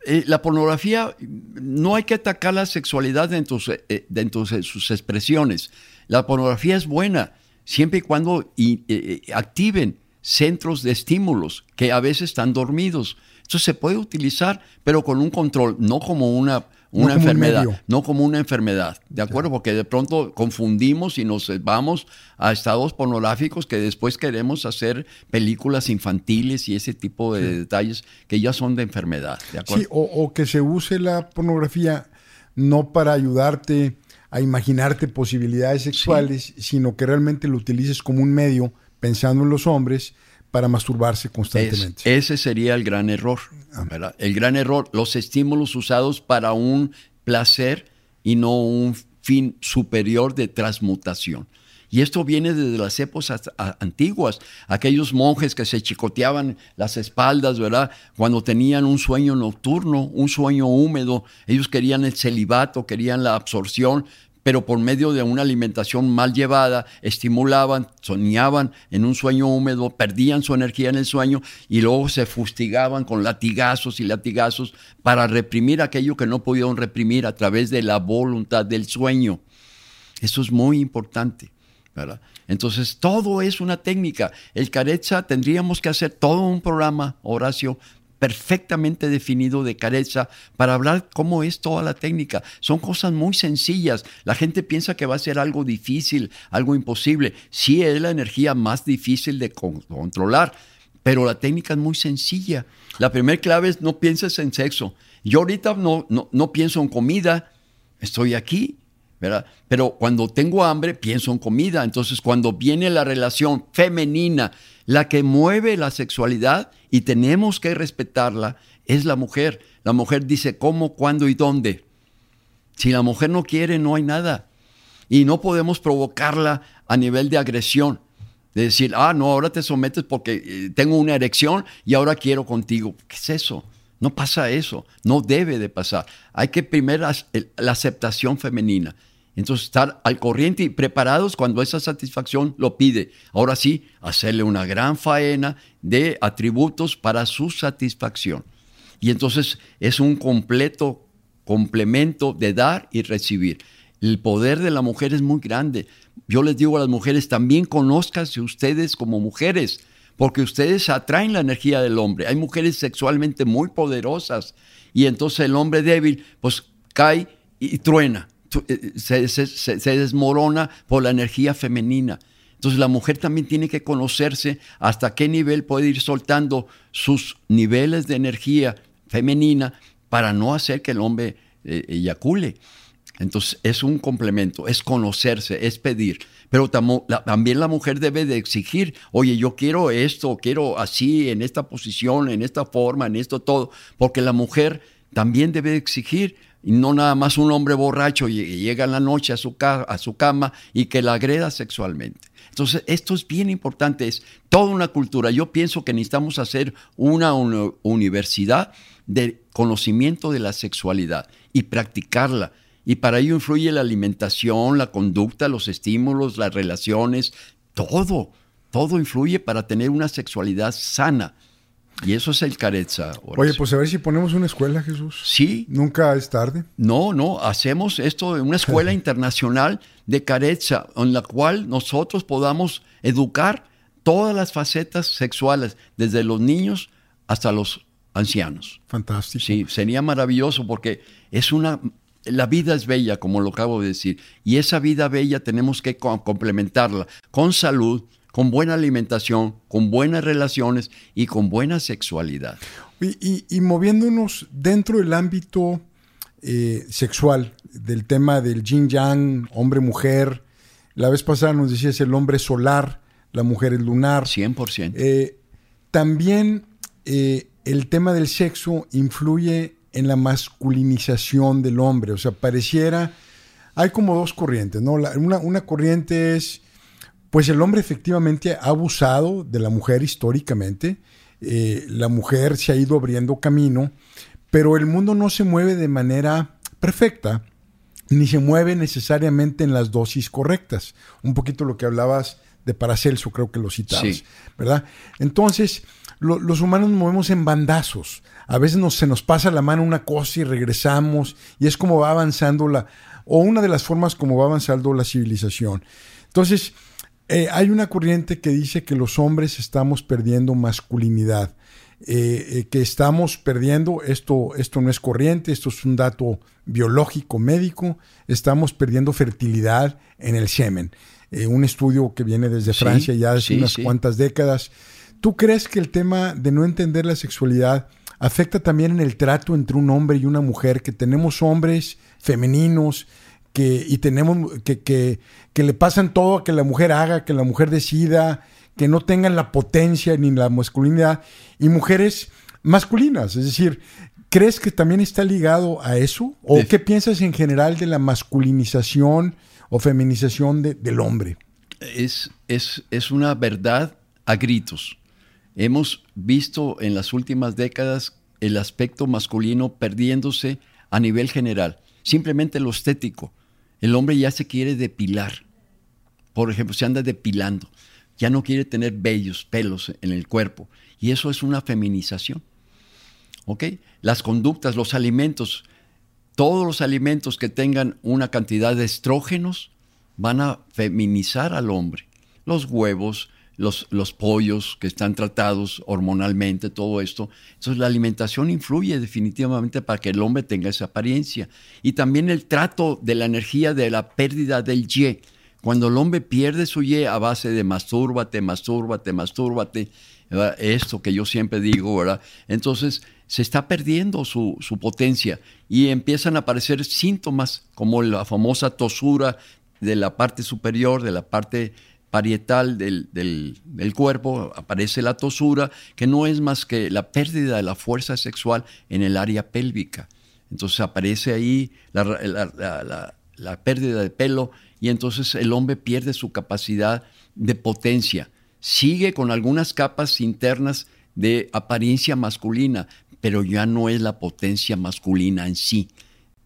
Eh, la pornografía, no hay que atacar la sexualidad dentro, dentro de sus expresiones. La pornografía es buena siempre y cuando activen centros de estímulos que a veces están dormidos. Entonces se puede utilizar, pero con un control, no como una, una enfermedad, no como una enfermedad, ¿de acuerdo? Porque de pronto confundimos y nos vamos a estados pornográficos que después queremos hacer películas infantiles y ese tipo de detalles que ya son de enfermedad, ¿de acuerdo? Sí, o, que se use la pornografía no para ayudarte a imaginarte posibilidades sexuales, sino que realmente lo utilices como un medio pensando en los hombres para masturbarse constantemente. ese sería el gran error. Ah. El gran error, los estímulos usados para un placer y no un fin superior de transmutación. Y esto viene desde las épocas antiguas, aquellos monjes que se chicoteaban las espaldas, ¿verdad? Cuando tenían un sueño nocturno, un sueño húmedo, ellos querían el celibato, querían la absorción, pero por medio de una alimentación mal llevada, estimulaban, soñaban en un sueño húmedo, perdían su energía en el sueño y luego se fustigaban con latigazos y latigazos para reprimir aquello que no pudieron reprimir a través de la voluntad del sueño. Eso es muy importante. ¿verdad? Entonces, todo es una técnica. El Carezza tendríamos que hacer todo un programa, Horacio, perfectamente definido de careza para hablar cómo es toda la técnica. Son cosas muy sencillas. La gente piensa que va a ser algo difícil, algo imposible. Sí es la energía más difícil de controlar, pero la técnica es muy sencilla. La primera clave es no pienses en sexo. Yo ahorita no, no, no pienso en comida, estoy aquí, ¿verdad? Pero cuando tengo hambre, pienso en comida. Entonces, cuando viene la relación femenina la que mueve la sexualidad y tenemos que respetarla es la mujer. La mujer dice cómo, cuándo y dónde. Si la mujer no quiere, no hay nada. Y no podemos provocarla a nivel de agresión. De decir, ah, no, ahora te sometes porque eh, tengo una erección y ahora quiero contigo. ¿Qué es eso? No pasa eso. No debe de pasar. Hay que primero la aceptación femenina. Entonces, estar al corriente y preparados cuando esa satisfacción lo pide. Ahora sí, hacerle una gran faena de atributos para su satisfacción. Y entonces es un completo complemento de dar y recibir. El poder de la mujer es muy grande. Yo les digo a las mujeres, también conózcanse ustedes como mujeres, porque ustedes atraen la energía del hombre. Hay mujeres sexualmente muy poderosas y entonces el hombre débil pues cae y truena eh, se, desmorona por la energía femenina. Entonces la mujer también tiene que conocerse hasta qué nivel puede ir soltando sus niveles de energía femenina para no hacer que el hombre eh, eyacule. Entonces es un complemento, es conocerse, es pedir. Pero también la mujer debe de exigir, oye, yo quiero esto, quiero así, en esta posición, en esta forma, en esto todo, porque la mujer también debe exigir, y no nada más un hombre borracho y llega en la noche a su, a su cama y que la agreda sexualmente. Entonces, esto es bien importante, es toda una cultura. Yo pienso que necesitamos hacer una universidad de conocimiento de la sexualidad y practicarla. Y para ello influye la alimentación, la conducta, los estímulos, las relaciones, todo. Todo influye para tener una sexualidad sana. Y eso es el careza. Oye, pues a ver si ponemos una escuela, Jesús. Sí. Nunca es tarde. No, no, hacemos esto en una escuela internacional de careza, en la cual nosotros podamos educar todas las facetas sexuales, desde los niños hasta los ancianos. Fantástico. Sí, sería maravilloso porque es una la vida es bella, como lo acabo de decir, y esa vida bella tenemos que complementarla con salud, con buena alimentación, con buenas relaciones y con buena sexualidad. Y, moviéndonos dentro del ámbito eh, sexual, del tema del yin yang, hombre-mujer, la vez pasada nos decías el hombre solar, la mujer es lunar. 100%. Eh, también eh, el tema del sexo influye en la masculinización del hombre, o sea, pareciera, hay como dos corrientes, ¿no? una, una corriente es pues el hombre efectivamente ha abusado de la mujer históricamente, eh, la mujer se ha ido abriendo camino, pero el mundo no se mueve de manera perfecta, ni se mueve necesariamente en las dosis correctas. Un poquito lo que hablabas de Paracelso, creo que lo citabas, ¿verdad? Entonces, los humanos nos movemos en bandazos. A veces nos, se nos pasa la mano una cosa y regresamos, y es como va avanzando la, o una de las formas como va avanzando la civilización. Entonces, eh, hay una corriente que dice que los hombres estamos perdiendo masculinidad, eh, eh, que estamos perdiendo, esto, esto no es corriente, esto es un dato biológico, médico, estamos perdiendo fertilidad en el semen. un estudio que viene desde Francia ya hace unas cuantas décadas. ¿Tú crees que el tema de no entender la sexualidad afecta también en el trato entre un hombre y una mujer, que tenemos hombres femeninos, que, y tenemos que, que, que, le pasan todo a que la mujer haga, que la mujer decida, que no tengan la potencia ni la masculinidad, y mujeres masculinas. Es decir, ¿crees que también está ligado a eso? ¿O qué piensas en general de la masculinización o feminización del hombre? Es, es, es una verdad a gritos. Hemos visto en las últimas décadas el aspecto masculino perdiéndose a nivel general, simplemente lo estético el hombre ya se quiere depilar. Por ejemplo, se anda depilando. Ya no quiere tener vellos, pelos en el cuerpo. Y eso es una feminización. ¿Ok? Las conductas, los alimentos, todos los alimentos que tengan una cantidad de estrógenos van a feminizar al hombre. Los huevos, los, los, pollos que están tratados hormonalmente, todo esto. Entonces la alimentación influye definitivamente para que el hombre tenga esa apariencia. Y también el trato de la energía de la pérdida del Y. Cuando el hombre pierde su Y a base de mastúrbate, mastúrbate, mastúrbate, esto que yo siempre digo, ¿verdad? Entonces se está perdiendo su, su potencia y empiezan a aparecer síntomas como la famosa tosura de la parte superior, de la parte parietal del, cuerpo, aparece la tosura, que no es más que la pérdida de la fuerza sexual en el área pélvica. Entonces aparece ahí la, la pérdida de pelo y entonces el hombre pierde su capacidad de potencia. Sigue con algunas capas internas de apariencia masculina, pero ya no es la potencia masculina en sí.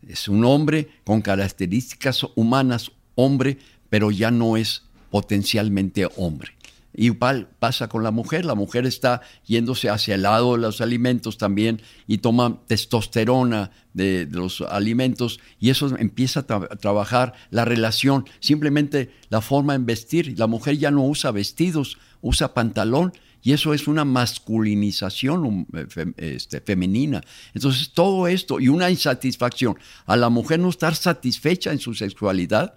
Es un hombre con características humanas, hombre, pero ya no es potencialmente hombre. Igual pasa con la mujer, la mujer está yéndose hacia el lado de los alimentos también y toma testosterona de, los alimentos y eso empieza a, trabajar la relación, simplemente la forma en vestir. La mujer ya no usa vestidos, usa pantalón y eso es una masculinización um, eh, este, femenina. Entonces todo esto y una insatisfacción, a la mujer no estar satisfecha en su sexualidad,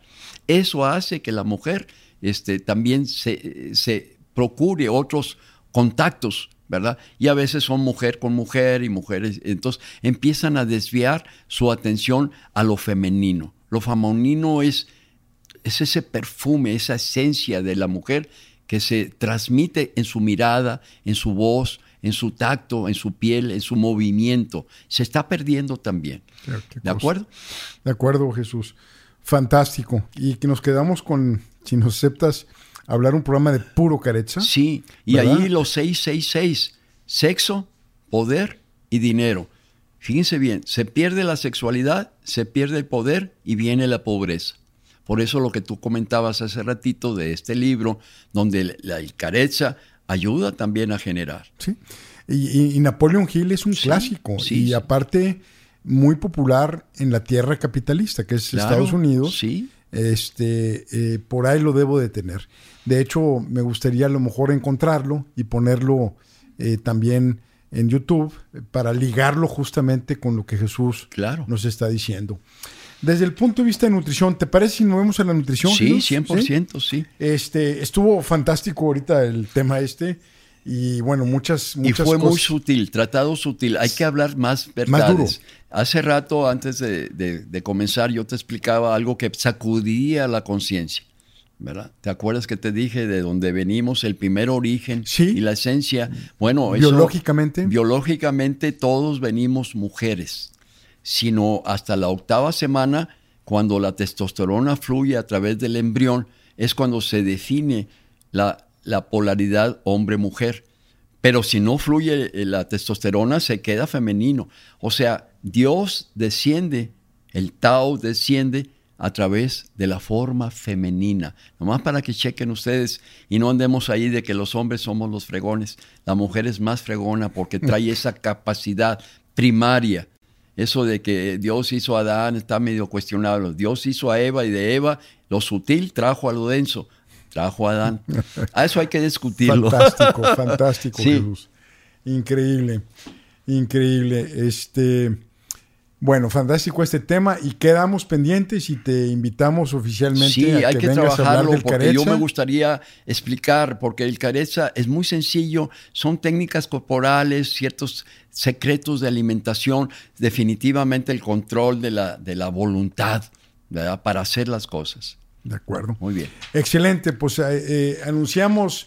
eso hace que la mujer este, también se, procure otros contactos, ¿verdad? Y a veces son mujer con mujer y mujeres, entonces empiezan a desviar su atención a lo femenino. Lo femenino es, es ese perfume, esa esencia de la mujer que se transmite en su mirada, en su voz, en su tacto, en su piel, en su movimiento. Se está perdiendo también. ¿De acuerdo? De acuerdo, Jesús. Fantástico. Y que nos quedamos con, si nos aceptas, hablar un programa de puro carecha. Sí, y ahí los 666, sexo, poder y dinero. Fíjense bien, se pierde la sexualidad, se pierde el poder y viene la pobreza. Por eso lo que tú comentabas hace ratito de este libro, donde la carecha ayuda también a generar. Sí, y, Napoleon Hill es un clásico y aparte muy popular en la tierra capitalista, que es Estados Unidos. Sí. Este, eh, por ahí lo debo de tener. De hecho, me gustaría a lo mejor encontrarlo y ponerlo eh, también en YouTube para ligarlo justamente con lo que Jesús claro. nos está diciendo. Desde el punto de vista de nutrición, ¿te parece si nos vemos a la nutrición? Sí, 100%, ¿Sí? Este, estuvo fantástico ahorita el tema este. Y bueno, muchas, muchas Y fue muy sutil, tratado sutil. Hay que hablar más verdades. Hace rato, antes de, comenzar, yo te explicaba algo que sacudía la conciencia. ¿verdad? ¿Te acuerdas que te dije de dónde venimos, el primer origen y la esencia? Bueno, biológicamente. biológicamente todos venimos mujeres, sino hasta la octava semana, cuando la testosterona fluye a través del embrión, es cuando se define la, la polaridad hombre-mujer. Pero si no fluye la testosterona, se queda femenino. O sea, Dios desciende, el Tao desciende a través de la forma femenina. Nomás para que chequen ustedes y no andemos ahí de que los hombres somos los fregones. La mujer es más fregona porque trae esa capacidad primaria. Eso de que Dios hizo a Adán está medio cuestionable. Dios hizo a Eva y de Eva lo sutil trajo a lo denso. Trajo a Adán. A eso hay que discutirlo. Fantástico, fantástico, Jesús. Increíble, increíble. Este. Bueno, fantástico este tema y quedamos pendientes y te invitamos oficialmente sí, a hay que, trabajarlo porque yo me gustaría explicar porque el careza es muy sencillo, son técnicas corporales, ciertos secretos de alimentación, definitivamente el control de la, de la voluntad para hacer las cosas. De acuerdo. Muy bien. Excelente, pues eh, eh, anunciamos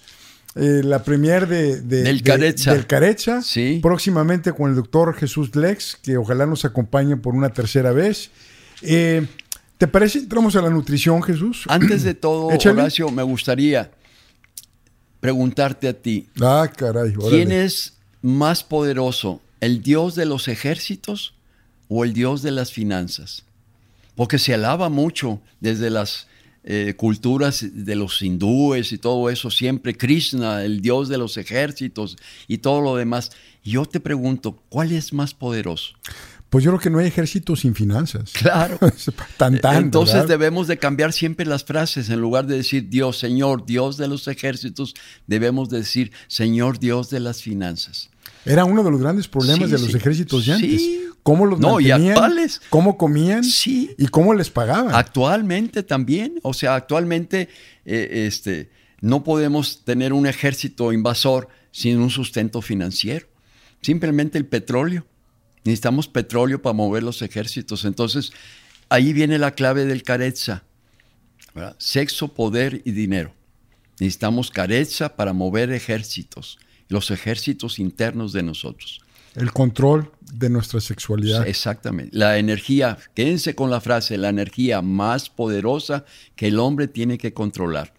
eh, la premier de, del Carecha. Sí. Próximamente con el doctor Jesús Lex, que ojalá nos acompañe por una tercera vez. Eh, ¿Te parece? Entramos a la nutrición, Jesús. Antes de todo, Horacio, me gustaría preguntarte a ti. Ah, caray. ¿Quién es más poderoso, el Dios de los ejércitos o el Dios de las finanzas? Porque se alaba mucho desde las eh, culturas de los hindúes y todo eso, siempre Krishna, el dios de los ejércitos y todo lo demás. Yo te pregunto, ¿cuál es más poderoso? Pues yo creo que no hay ejército sin finanzas. Claro. tan, tan, Entonces debemos de cambiar siempre las frases. En lugar de decir Dios, Señor, Dios de los ejércitos, debemos decir Señor, Dios de las finanzas. Era uno de los grandes problemas de los ejércitos antes. Sí. ¿Cómo los no, mantenían? Y actuales. ¿Cómo comían? Sí. ¿Y cómo les pagaban? Actualmente también. O sea, actualmente eh, este, no podemos tener un ejército invasor sin un sustento financiero. Simplemente el petróleo. Necesitamos petróleo para mover los ejércitos. Entonces, ahí viene la clave del careza. Sexo, poder y dinero. Necesitamos careza para mover ejércitos los ejércitos internos de nosotros. El control de nuestra sexualidad. Exactamente. La energía, quédense con la frase, la energía más poderosa que el hombre tiene que controlar.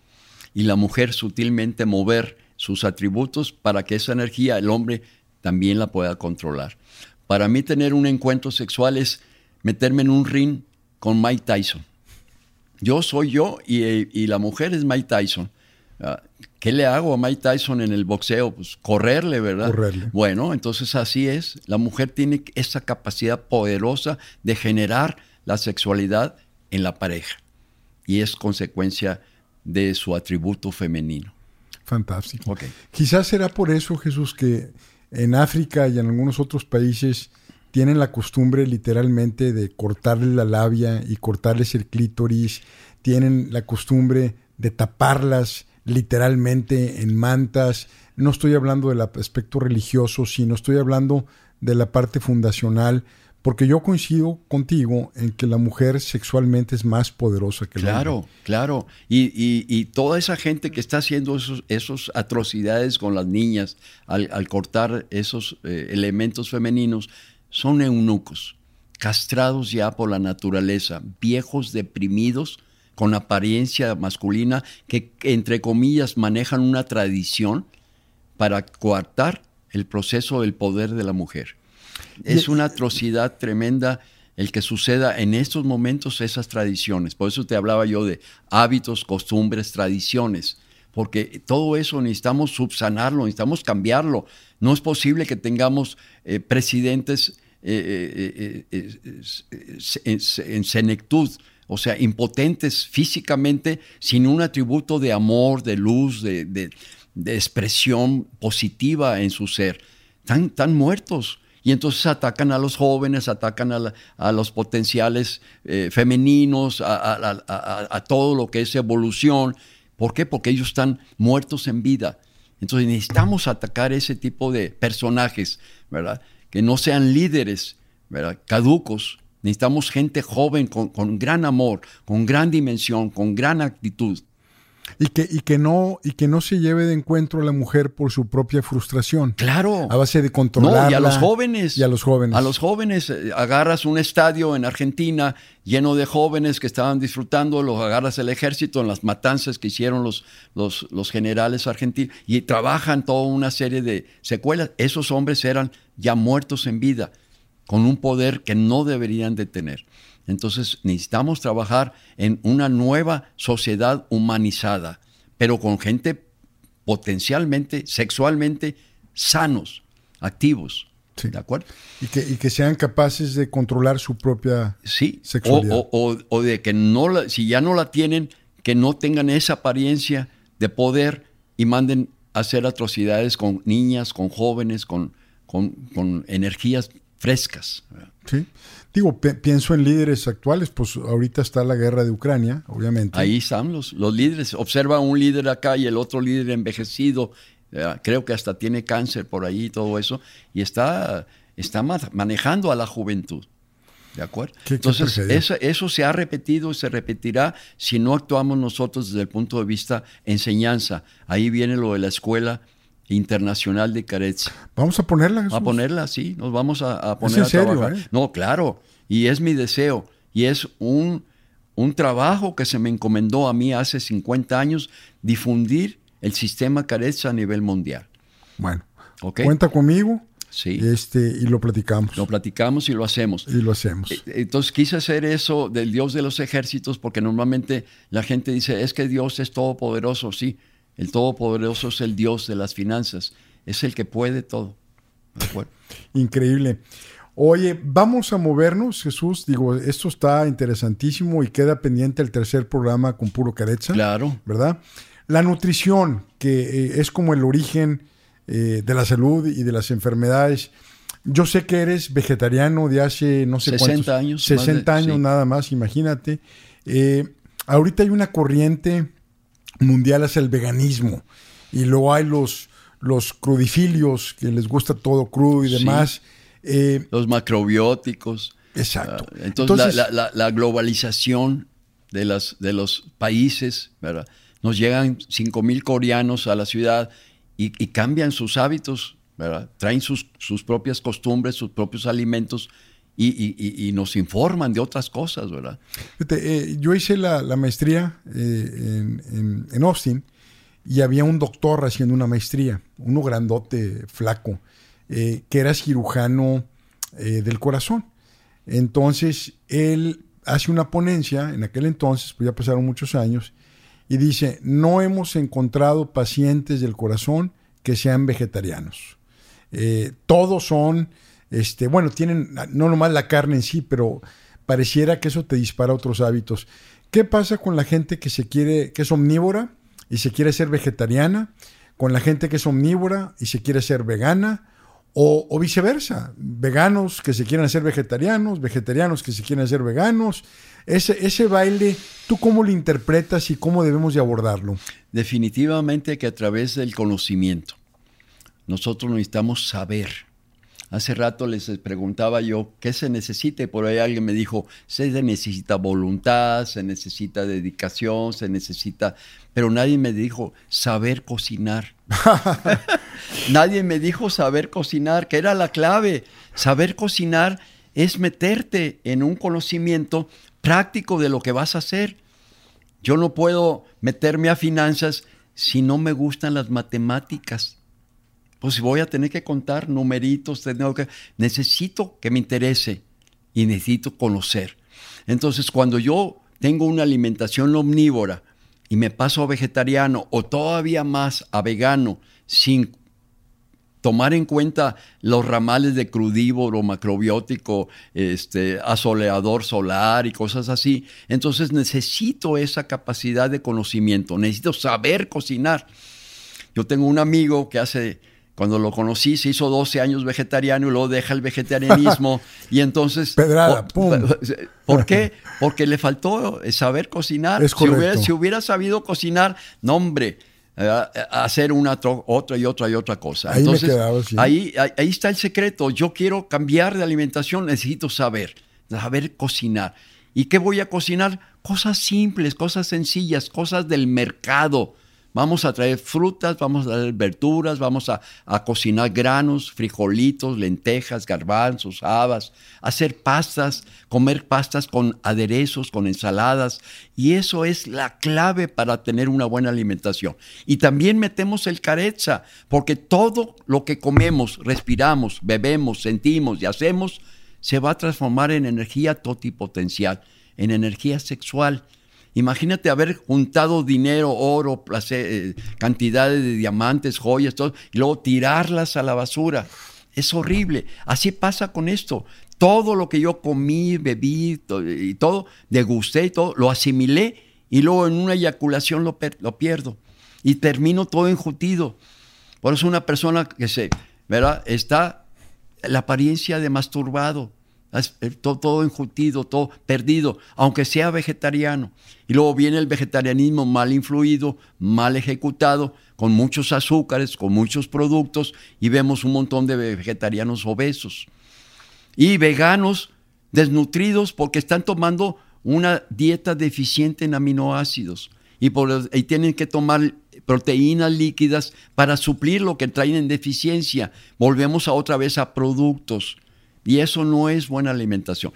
Y la mujer sutilmente mover sus atributos para que esa energía el hombre también la pueda controlar. Para mí tener un encuentro sexual es meterme en un ring con Mike Tyson. Yo soy yo y, y la mujer es Mike Tyson. Ah, ¿Qué le hago a Mike Tyson en el boxeo? Pues correrle, ¿verdad? Correrle. Bueno, entonces así es. La mujer tiene esa capacidad poderosa de generar la sexualidad en la pareja. Y es consecuencia de su atributo femenino. Fantástico. Quizás será por eso, Jesús, que en África y en algunos otros países tienen la costumbre literalmente de cortarle la labia y cortarles el clítoris, tienen la costumbre de taparlas literalmente en mantas. No estoy hablando del aspecto religioso, sino estoy hablando de la parte fundacional porque yo coincido contigo en que la mujer sexualmente es más poderosa que el claro, hombre. Claro, y, y, toda esa gente que está haciendo esos, esos atrocidades con las niñas al, cortar esos eh, elementos femeninos son eunucos, castrados ya por la naturaleza, viejos deprimidos con apariencia masculina que, entre comillas, manejan una tradición para coartar el proceso del poder de la mujer. Es una atrocidad tremenda el que suceda en estos momentos esas tradiciones. Por eso te hablaba yo de hábitos, costumbres, tradiciones, porque todo eso necesitamos subsanarlo, necesitamos cambiarlo. No es posible que tengamos eh, presidentes eh, eh, en senectud, o sea, impotentes físicamente, sin un atributo de amor, de luz, de, expresión positiva en su ser. Están, muertos. Y entonces atacan a los jóvenes, atacan a, los potenciales eh, femeninos, a, todo lo que es evolución. ¿Por qué? Porque ellos están muertos en vida. Entonces necesitamos atacar ese tipo de personajes, ¿verdad? Que no sean líderes, ¿verdad? Caducos, Necesitamos gente joven con, gran amor, con gran dimensión, con gran actitud. Y que, y, que no, y que no se lleve de encuentro a la mujer por su propia frustración. Claro. A base de controlarla. No, y a los jóvenes. Y a los jóvenes. A los jóvenes. Eh, agarras un estadio en Argentina lleno de jóvenes que estaban disfrutando, los agarras el ejército en las matanzas que hicieron los, los, los generales argentinos y trabajan toda una serie de secuelas. Esos hombres eran ya muertos en vida con un poder que no deberían de tener. Entonces necesitamos trabajar en una nueva sociedad humanizada, pero con gente potencialmente, sexualmente sanos, activos. ¿De acuerdo? Y que, y que, sean capaces de controlar su propia sí. sexualidad. O, o, de que no la, si ya no la tienen, que no tengan esa apariencia de poder y manden a hacer atrocidades con niñas, con jóvenes, con, con, con energías frescas. Sí. Digo, pienso en líderes actuales, pues ahorita está la guerra de Ucrania, obviamente. Ahí están los, los líderes. Observa un líder acá y el otro líder envejecido, creo que hasta tiene cáncer por ahí y todo eso, y está, está manejando a la juventud. ¿De acuerdo? Entonces, eso, eso, se ha repetido y se repetirá si no actuamos nosotros desde el punto de vista enseñanza. Ahí viene lo de la escuela Internacional de Carezza. Vamos a ponerla. A ponerla, sí, nos vamos a, poner a trabajar. Eh? No, claro, y es mi deseo, y es un, un trabajo que se me encomendó a mí hace 50 años, difundir el sistema Carezza a nivel mundial. Bueno, cuenta conmigo. Sí. Este, y lo platicamos. Lo platicamos y lo hacemos. Y lo hacemos. Eh, entonces quise hacer eso del Dios de los ejércitos porque normalmente la gente dice, es que Dios es todopoderoso, sí, el Todopoderoso es el Dios de las finanzas, es el que puede todo. Increíble. Oye, vamos a movernos, Jesús. Digo, esto está interesantísimo y queda pendiente el tercer programa con puro carecha. Claro. ¿Verdad? La nutrición, que eh, es como el origen eh, de la salud y de las enfermedades. Yo sé que eres vegetariano de hace no sé 60 años. 60 años nada más, imagínate. Eh, ahorita hay una corriente mundial es el veganismo. Y luego hay los, los crudifilios, que les gusta todo crudo y demás. Eh, los macrobióticos. Exacto. Ah, entonces, la, globalización de, las, de los países, ¿verdad? Nos llegan 5 mil coreanos a la ciudad y, cambian sus hábitos, ¿verdad? Traen sus, sus propias costumbres, sus propios alimentos y, nos informan de otras cosas, ¿verdad? Eh, yo hice la, maestría eh, en, Austin y había un doctor haciendo una maestría, uno grandote, flaco, eh, que era cirujano del corazón. Entonces, él hace una ponencia, en aquel entonces, pues ya pasaron muchos años, y dice, no hemos encontrado pacientes del corazón que sean vegetarianos. todos son este, bueno, tienen no nomás la carne en sí, pero pareciera que eso te dispara otros hábitos. ¿Qué pasa con la gente que se quiere, que es omnívora y se quiere ser vegetariana? Con la gente que es omnívora y se quiere ser vegana, o, viceversa, veganos que se quieren hacer vegetarianos, vegetarianos que se quieren hacer veganos. Ese, ese baile, ¿tú cómo lo interpretas y cómo debemos de abordarlo? Definitivamente que a través del conocimiento. Nosotros necesitamos saber Hace rato les preguntaba yo qué se necesita y por ahí alguien me dijo, se necesita voluntad, se necesita dedicación, se necesita... Pero nadie me dijo saber cocinar. nadie me dijo saber cocinar, que era la clave. Saber cocinar es meterte en un conocimiento práctico de lo que vas a hacer. Yo no puedo meterme a finanzas si no me gustan las matemáticas. Pues voy a tener que contar numeritos, tengo que, necesito que me interese y necesito conocer. Entonces, cuando yo tengo una alimentación omnívora y me paso a vegetariano o todavía más a vegano sin tomar en cuenta los ramales de crudívoro, macrobiótico, este, asoleador solar y cosas así. Entonces necesito esa capacidad de conocimiento, necesito saber cocinar. Yo tengo un amigo que hace, cuando lo conocí, se hizo 12 años vegetariano y luego deja el vegetarianismo y entonces... Pedrada, pum. ¿Por qué? Porque le faltó saber cocinar. si, hubiera, si hubiera sabido cocinar, no hombre hacer una, otra y otra y otra cosa. Ahí Entonces, ahí, ahí, está el secreto. Yo quiero cambiar de alimentación, necesito saber, saber cocinar. ¿Y qué voy a cocinar? Cosas simples, cosas sencillas, cosas del mercado. Vamos a traer frutas, vamos a traer verduras, vamos a, cocinar granos, frijolitos, lentejas, garbanzos, habas, hacer pastas, comer pastas con aderezos, con ensaladas. Y eso es la clave para tener una buena alimentación. Y también metemos el careza, porque todo lo que comemos, respiramos, bebemos, sentimos y hacemos, se va a transformar en energía totipotencial, en energía sexual Imagínate haber juntado dinero, oro, eh, cantidades de diamantes, joyas, todo, y luego tirarlas a la basura. Es horrible. Así pasa con esto. Todo lo que yo comí, bebí y todo, degusté y todo, lo asimilé y luego en una eyaculación lo, pierdo. Y termino todo enjutido. Por eso una persona que se, ¿verdad? Está la apariencia de masturbado todo, todo enjutido, todo perdido, aunque sea vegetariano. Y luego viene el vegetarianismo mal influido, mal ejecutado, con muchos azúcares, con muchos productos, y vemos un montón de vegetarianos obesos. Y veganos desnutridos porque están tomando una dieta deficiente en aminoácidos y, por, tienen que tomar proteínas líquidas para suplir lo que traen en deficiencia. Volvemos otra vez a productos. Y eso no es buena alimentación.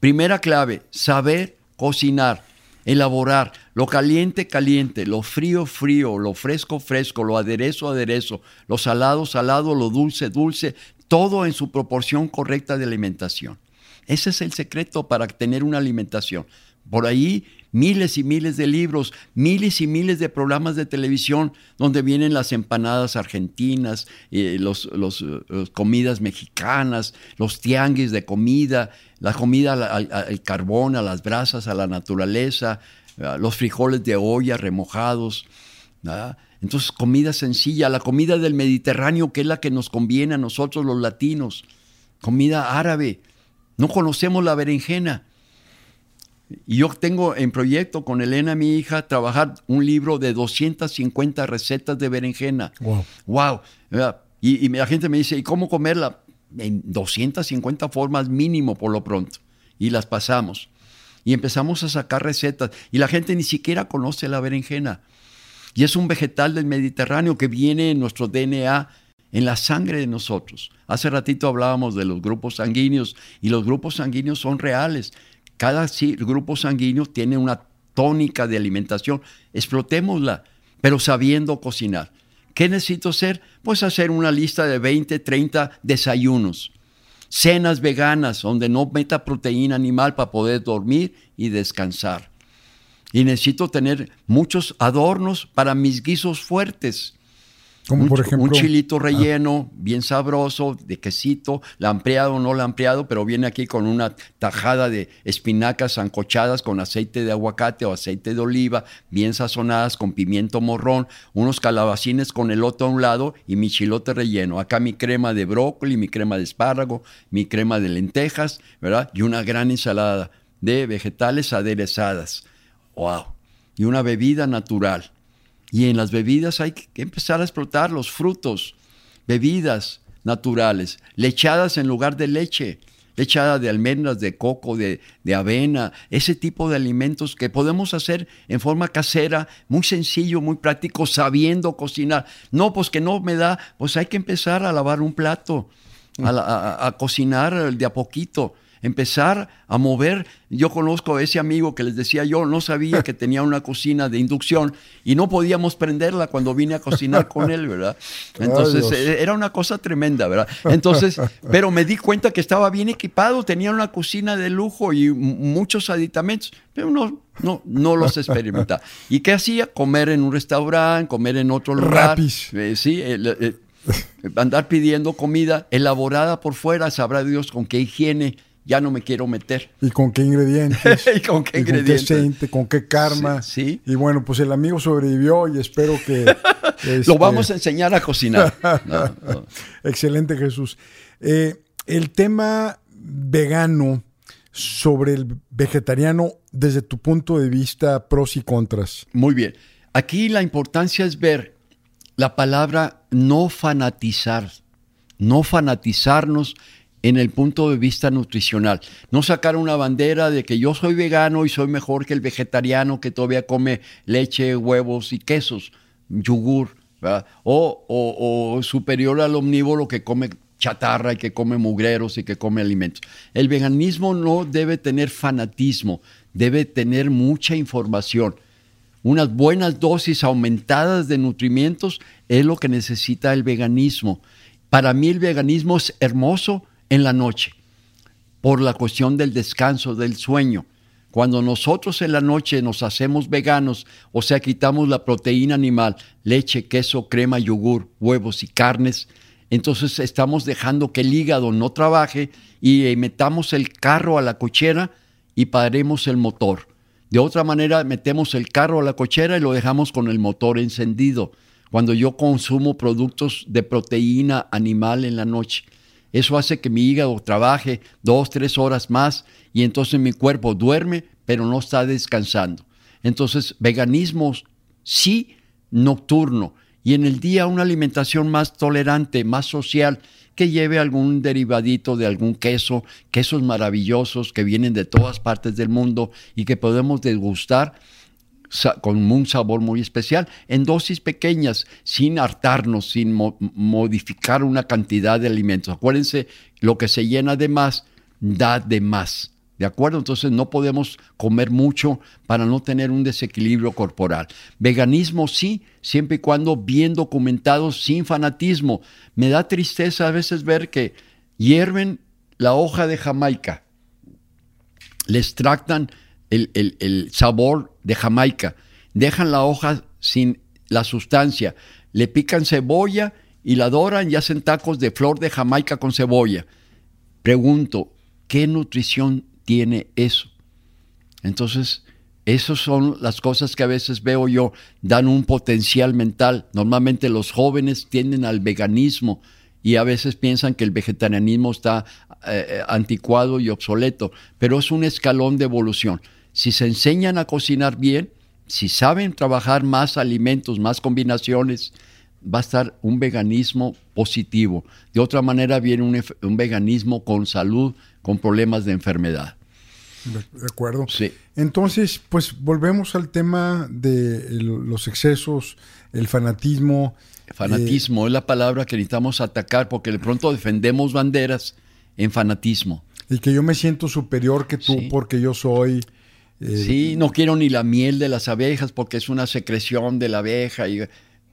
Primera clave, saber cocinar, elaborar lo caliente, caliente, lo frío, frío, lo fresco, fresco, lo aderezo, aderezo, lo salado, salado, lo dulce, dulce, todo en su proporción correcta de alimentación. Ese es el secreto para tener una alimentación. Por ahí miles y miles de libros, miles y miles de programas de televisión donde vienen las empanadas argentinas, eh, los, los, comidas mexicanas, los tianguis de comida, la comida al, carbón, a las brasas, a la naturaleza, los frijoles de olla remojados. Entonces, comida sencilla, la comida del Mediterráneo, que es la que nos conviene a nosotros los latinos, comida árabe. No conocemos la berenjena. Y yo tengo en proyecto con Elena, mi hija, trabajar un libro de 250 recetas de berenjena. Wow. Wow. Y, la gente me dice, ¿y cómo comerla? En 250 formas mínimo por lo pronto. Y las pasamos. Y empezamos a sacar recetas. Y la gente ni siquiera conoce la berenjena. Y es un vegetal del Mediterráneo que viene en nuestro DNA, en la sangre de nosotros. Hace ratito hablábamos de los grupos sanguíneos y los grupos sanguíneos son reales. Cada grupo sanguíneo tiene una tónica de alimentación. Explotémosla, pero sabiendo cocinar. ¿Qué necesito hacer? Pues hacer una lista de 20, 30 desayunos. Cenas veganas donde no meta proteína animal para poder dormir y descansar. Y necesito tener muchos adornos para mis guisos fuertes como un, por ejemplo. Un chilito ah. relleno, bien sabroso, de quesito, lampreado o no lampreado, pero viene aquí con una tajada de espinacas ancochadas con aceite de aguacate o aceite de oliva, bien sazonadas con pimiento morrón, unos calabacines con elote a un lado y mi chilote relleno. Acá mi crema de brócoli, mi crema de espárrago, mi crema de lentejas, ¿verdad? Y una gran ensalada de vegetales aderezadas. ¡Wow! Y una bebida natural y en las bebidas hay que empezar a explotar los frutos, bebidas, naturales, lechadas en lugar de leche, lechada de almendras, de coco, de, de, avena, ese tipo de alimentos que podemos hacer en forma casera, muy sencillo, muy práctico, sabiendo cocinar. No, pues que no me da, pues hay que empezar a lavar un plato, a, a, a cocinar de a poquito empezar a mover. Yo conozco a ese amigo que les decía yo, no sabía que tenía una cocina de inducción y no podíamos prenderla cuando vine a cocinar con él, ¿verdad? Entonces eh, era una cosa tremenda, ¿verdad? Entonces, pero me di cuenta que estaba bien equipado, tenía una cocina de lujo y muchos aditamentos, pero no, no, no los experimentaba. ¿Y qué hacía? Comer en un restaurante, comer en otro lugar. Eh, sí, eh, andar pidiendo comida elaborada por fuera, sabrá Dios con qué higiene ya no me quiero meter. ¿Y con qué ingredientes? ¿Y con qué ingredientes? Con qué, con qué karma. Sí, Y bueno, pues el amigo sobrevivió y espero que... este... Lo vamos a enseñar a cocinar. No, no. Excelente, Jesús. Eh, el tema vegano sobre el vegetariano desde tu punto de vista, pros y contras. Muy bien. Aquí la importancia es ver la palabra no fanatizar, no fanatizarnos en el punto de vista nutricional. No sacar una bandera de que yo soy vegano y soy mejor que el vegetariano que todavía come leche, huevos y quesos, yogur, o, o, o, superior al omnívoro que come chatarra y que come mugreros y que come alimentos. El veganismo no debe tener fanatismo, debe tener mucha información. Unas buenas dosis aumentadas de nutrimientos es lo que necesita el veganismo. Para mí el veganismo es hermoso, en la noche, por la cuestión del descanso, del sueño. Cuando nosotros en la noche nos hacemos veganos, o sea, quitamos la proteína animal, leche, queso, crema, yogur, huevos y carnes, entonces estamos dejando que el hígado no trabaje y metamos el carro a la cochera y paremos el motor. De otra manera, metemos el carro a la cochera y lo dejamos con el motor encendido. Cuando yo consumo productos de proteína animal en la noche, eso hace que mi hígado trabaje dos, tres horas más y entonces mi cuerpo duerme, pero no está descansando. Entonces, veganismo sí nocturno y en el día una alimentación más tolerante, más social, que lleve algún derivadito de algún queso, quesos maravillosos que vienen de todas partes del mundo y que podemos degustar con un sabor muy especial, en dosis pequeñas, sin hartarnos, sin mo modificar una cantidad de alimentos. Acuérdense, lo que se llena de más, da de más. ¿De acuerdo? Entonces no podemos comer mucho para no tener un desequilibrio corporal. Veganismo sí, siempre y cuando bien documentado, sin fanatismo. Me da tristeza a veces ver que hierven la hoja de Jamaica, le extractan el, sabor de Jamaica, dejan la hoja sin la sustancia, le pican cebolla y la doran y hacen tacos de flor de Jamaica con cebolla. Pregunto, ¿qué nutrición tiene eso? Entonces, esas son las cosas que a veces veo yo, dan un potencial mental. Normalmente los jóvenes tienden al veganismo y a veces piensan que el vegetarianismo está eh, anticuado y obsoleto, pero es un escalón de evolución si se enseñan a cocinar bien, si saben trabajar más alimentos, más combinaciones, va a estar un veganismo positivo. De otra manera viene un, un veganismo con salud, con problemas de enfermedad. De acuerdo. Sí. Entonces, pues volvemos al tema de los excesos, el fanatismo. Fanatismo eh, es la palabra que necesitamos atacar porque de pronto defendemos banderas en fanatismo. Y que yo me siento superior que tú sí. porque yo soy Sí, no quiero ni la miel de las abejas porque es una secreción de la abeja. Y,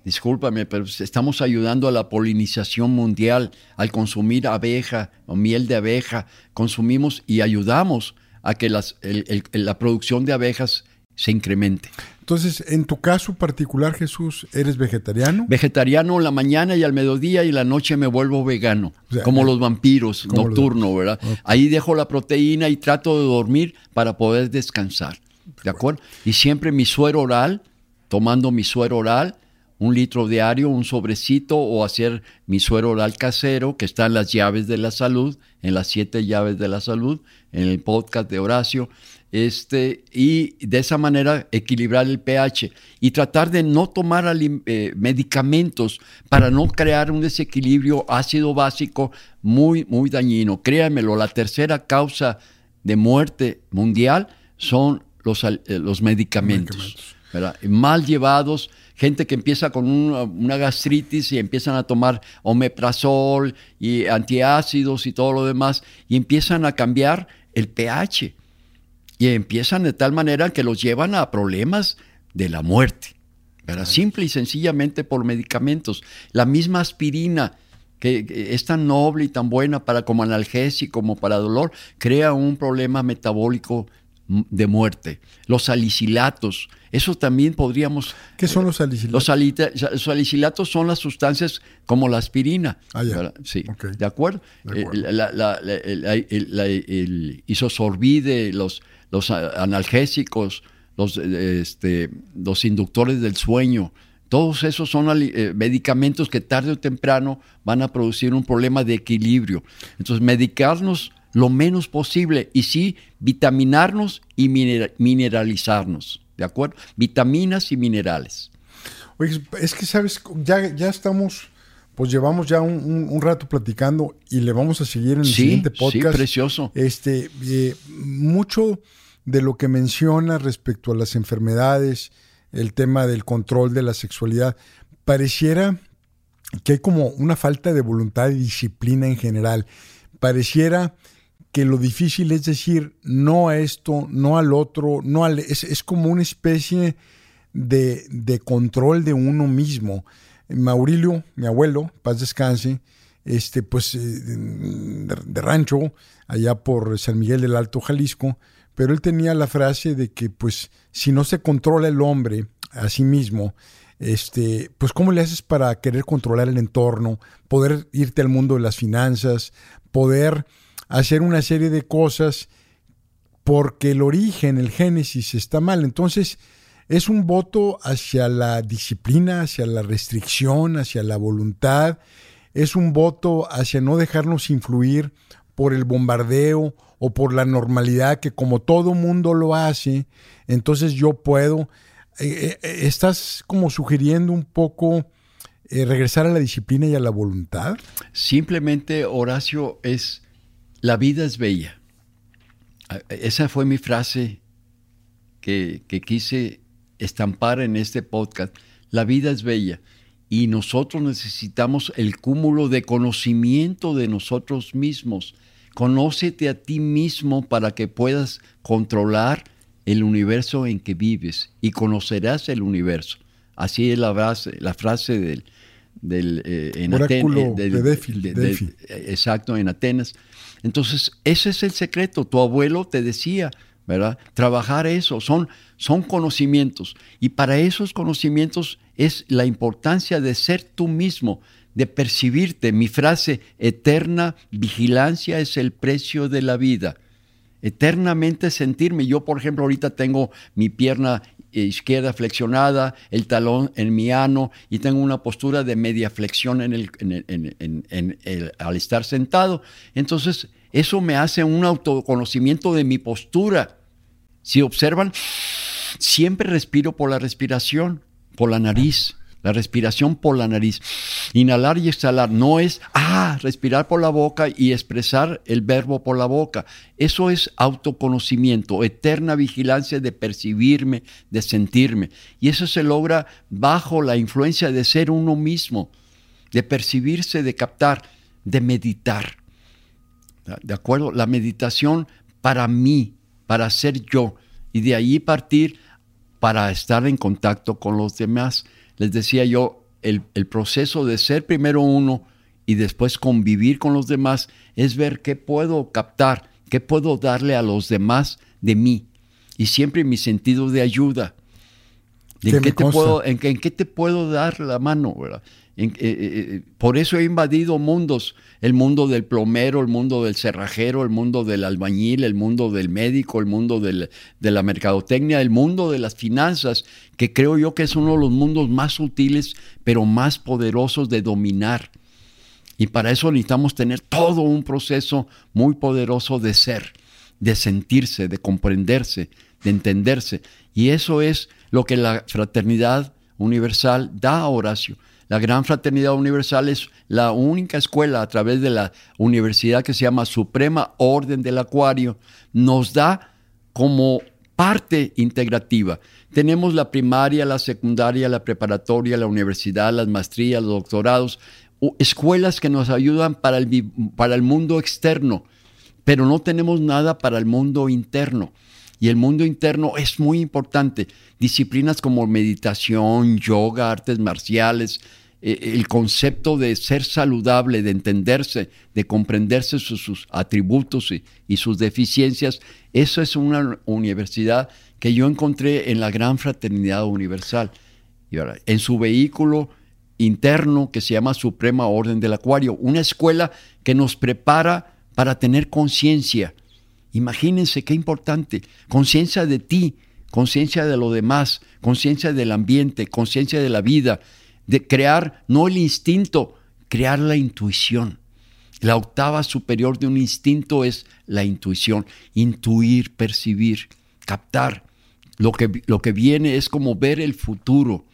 discúlpame, pero estamos ayudando a la polinización mundial al consumir abeja o miel de abeja. Consumimos y ayudamos a que las, el, el, la producción de abejas se incremente. Entonces, en tu caso particular, Jesús, ¿eres vegetariano? Vegetariano la mañana y al mediodía y la noche me vuelvo vegano, o sea, como eh, los vampiros, nocturno, los... ¿verdad? Okay. Ahí dejo la proteína y trato de dormir para poder descansar, ¿de acuerdo? Y siempre mi suero oral, tomando mi suero oral, un litro diario, un sobrecito o hacer mi suero oral casero, que está en las llaves de la salud, en las siete llaves de la salud, en el podcast de Horacio, este, y de esa manera equilibrar el pH y tratar de no tomar eh, medicamentos para no crear un desequilibrio ácido básico muy, muy dañino. Créanmelo, la tercera causa de muerte mundial son los, eh, los medicamentos. Mal llevados, gente que empieza con una, gastritis y empiezan a tomar omeprazol y antiácidos y todo lo demás y empiezan a cambiar el pH y empiezan de tal manera que los llevan a problemas de la muerte. Simple y sencillamente por medicamentos. La misma aspirina que es tan noble y tan buena para como analgésico como para dolor, crea un problema metabólico de muerte. Los salicilatos, eso también podríamos... ¿Qué son los salicilatos? Los, salicilatos son las sustancias como la aspirina. Ah, ya. Sí, ¿de acuerdo? el isosorbide, los, los analgésicos, los, este, los inductores del sueño, todos esos son eh, medicamentos que tarde o temprano van a producir un problema de equilibrio. Entonces, medicarnos lo menos posible y sí vitaminarnos y mineralizarnos, ¿de acuerdo? Vitaminas y minerales. Oye, es que, ¿sabes? Ya, ya estamos, pues llevamos ya un, rato platicando y le vamos a seguir en el siguiente podcast. Sí, precioso. Este, eh, mucho de lo que menciona respecto a las enfermedades, el tema del control de la sexualidad, pareciera que hay como una falta de voluntad y disciplina en general. Pareciera que lo difícil es decir no a esto, no al otro, no al, es, como una especie de, de, control de uno mismo. Maurilio, mi abuelo, paz descanse, este, pues eh, de, rancho, allá por San Miguel del Alto, Jalisco, pero él tenía la frase de que pues si no se controla el hombre a sí mismo, este, pues cómo le haces para querer controlar el entorno, poder irte al mundo de las finanzas, poder hacer una serie de cosas porque el origen, el génesis está mal. Entonces, es un voto hacia la disciplina, hacia la restricción, hacia la voluntad, es un voto hacia no dejarnos influir por el bombardeo o por la normalidad que como todo mundo lo hace, entonces yo puedo. Eh, eh, estás como sugiriendo un poco eh, regresar a la disciplina y a la voluntad. Simplemente, Horacio, es la vida es bella. Esa fue mi frase que, quise estampar en este podcast. La vida es bella y nosotros necesitamos el cúmulo de conocimiento de nosotros mismos. Conócete a ti mismo para que puedas controlar el universo en que vives y conocerás el universo. Así es la frase, la frase del, del eh, en Atenas, de, exacto, en Atenas. Entonces, ese es el secreto. Tu abuelo te decía, ¿verdad? Trabajar eso, son, son conocimientos. Y para esos conocimientos es la importancia de ser tú mismo, de percibirte. Mi frase, eterna vigilancia es el precio de la vida. Eternamente sentirme. Yo, por ejemplo, ahorita tengo mi pierna izquierda flexionada, el talón en mi ano y tengo una postura de media flexión al estar sentado. Entonces, eso me hace un autoconocimiento de mi postura. Si observan, siempre respiro por la respiración, por la nariz. La respiración por la nariz. Inhalar y exhalar no es, ah, respirar por la boca y expresar el verbo por la boca. Eso es autoconocimiento, eterna vigilancia de percibirme, de sentirme. Y eso se logra bajo la influencia de ser uno mismo, de percibirse, de captar, de meditar. ¿De acuerdo? La meditación para mí, para ser yo, y de ahí partir para estar en contacto con los demás les decía yo, el, proceso de ser primero uno y después convivir con los demás es ver qué puedo captar, qué puedo darle a los demás de mí. Y siempre mi sentido de ayuda. ¿En qué, te puedo, en, qué te puedo dar la mano? ¿verdad? Eh, eh, eh, por eso he invadido mundos, el mundo del plomero, el mundo del cerrajero, el mundo del albañil, el mundo del médico, el mundo de la mercadotecnia, el mundo de las finanzas, que creo yo que es uno de los mundos más sutiles, pero más poderosos de dominar. Y para eso necesitamos tener todo un proceso muy poderoso de ser, de sentirse, de comprenderse, de entenderse. Y eso es lo que la fraternidad universal da a Horacio. La Gran Fraternidad Universal es la única escuela a través de la universidad que se llama Suprema Orden del Acuario. Nos da como parte integrativa. Tenemos la primaria, la secundaria, la preparatoria, la universidad, las maestrías, los doctorados, escuelas que nos ayudan para el, para el mundo externo, pero no tenemos nada para el mundo interno. Y el mundo interno es muy importante. Disciplinas como meditación, yoga, artes marciales, eh, el concepto de ser saludable, de entenderse, de comprenderse sus, atributos y, sus deficiencias, eso es una universidad que yo encontré en la gran fraternidad universal. Y ahora, en su vehículo interno que se llama Suprema Orden del Acuario, una escuela que nos prepara para tener conciencia. Imagínense qué importante, conciencia de ti, conciencia de lo demás, conciencia del ambiente, conciencia de la vida, de crear no el instinto, crear la intuición. La octava superior de un instinto es la intuición, intuir, percibir, captar. Lo que, lo que viene es como ver el futuro,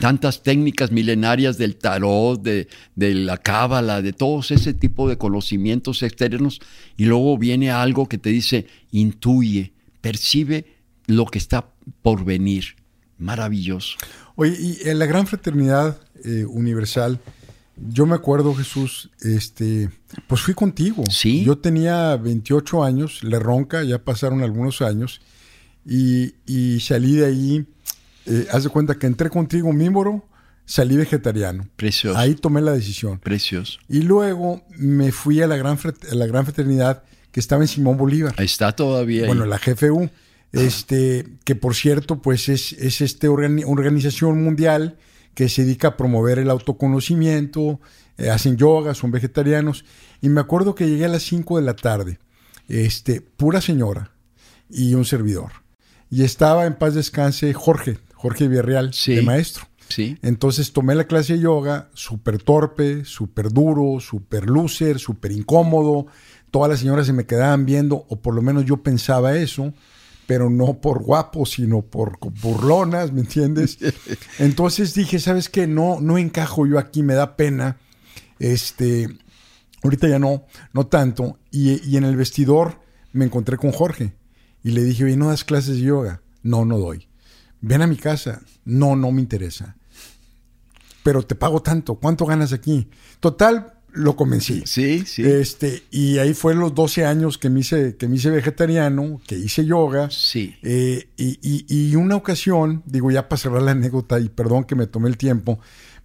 tantas técnicas milenarias del tarot, de, la cábala, de todos ese tipo de conocimientos externos, y luego viene algo que te dice, intuye, percibe lo que está por venir. Maravilloso. Oye, y en la gran fraternidad eh, universal, yo me acuerdo, Jesús, este, pues fui contigo. Sí. Yo tenía 28 años, le ronca, ya pasaron algunos años, y, y salí de ahí eh, haz de cuenta que entré contigo mímboro, salí vegetariano. Precioso. Ahí tomé la decisión. Precioso. Y luego me fui a la gran, la gran fraternidad que estaba en Simón Bolívar. Ahí está todavía. Bueno, la GFU. Este, que por cierto, pues es, es este organización mundial que se dedica a promover el autoconocimiento, eh, hacen yoga, son vegetarianos. Y me acuerdo que llegué a las 5 de la tarde, este, pura señora y un servidor. Y estaba en paz descanse Jorge, Jorge Villarreal, de maestro. Sí. Entonces tomé la clase de yoga, súper torpe, súper duro, súper loser, súper incómodo. Todas las señoras se me quedaban viendo, o por lo menos yo pensaba eso, pero no por guapo, sino por burlonas, ¿me entiendes? Entonces dije, ¿sabes qué? No, no encajo yo aquí, me da pena. Este, ahorita ya no, no tanto. Y, y en el vestidor me encontré con Jorge y le dije, oye, ¿no das clases de yoga? No, no doy ven a mi casa. No, no me interesa. Pero te pago tanto. ¿Cuánto ganas aquí? Total, lo convencí. Sí, sí. Este, y ahí fue los 12 años que me hice, que me hice vegetariano, que hice yoga. Sí. Eh, y, y, una ocasión, digo ya para cerrar la anécdota, y perdón que me tomé el tiempo,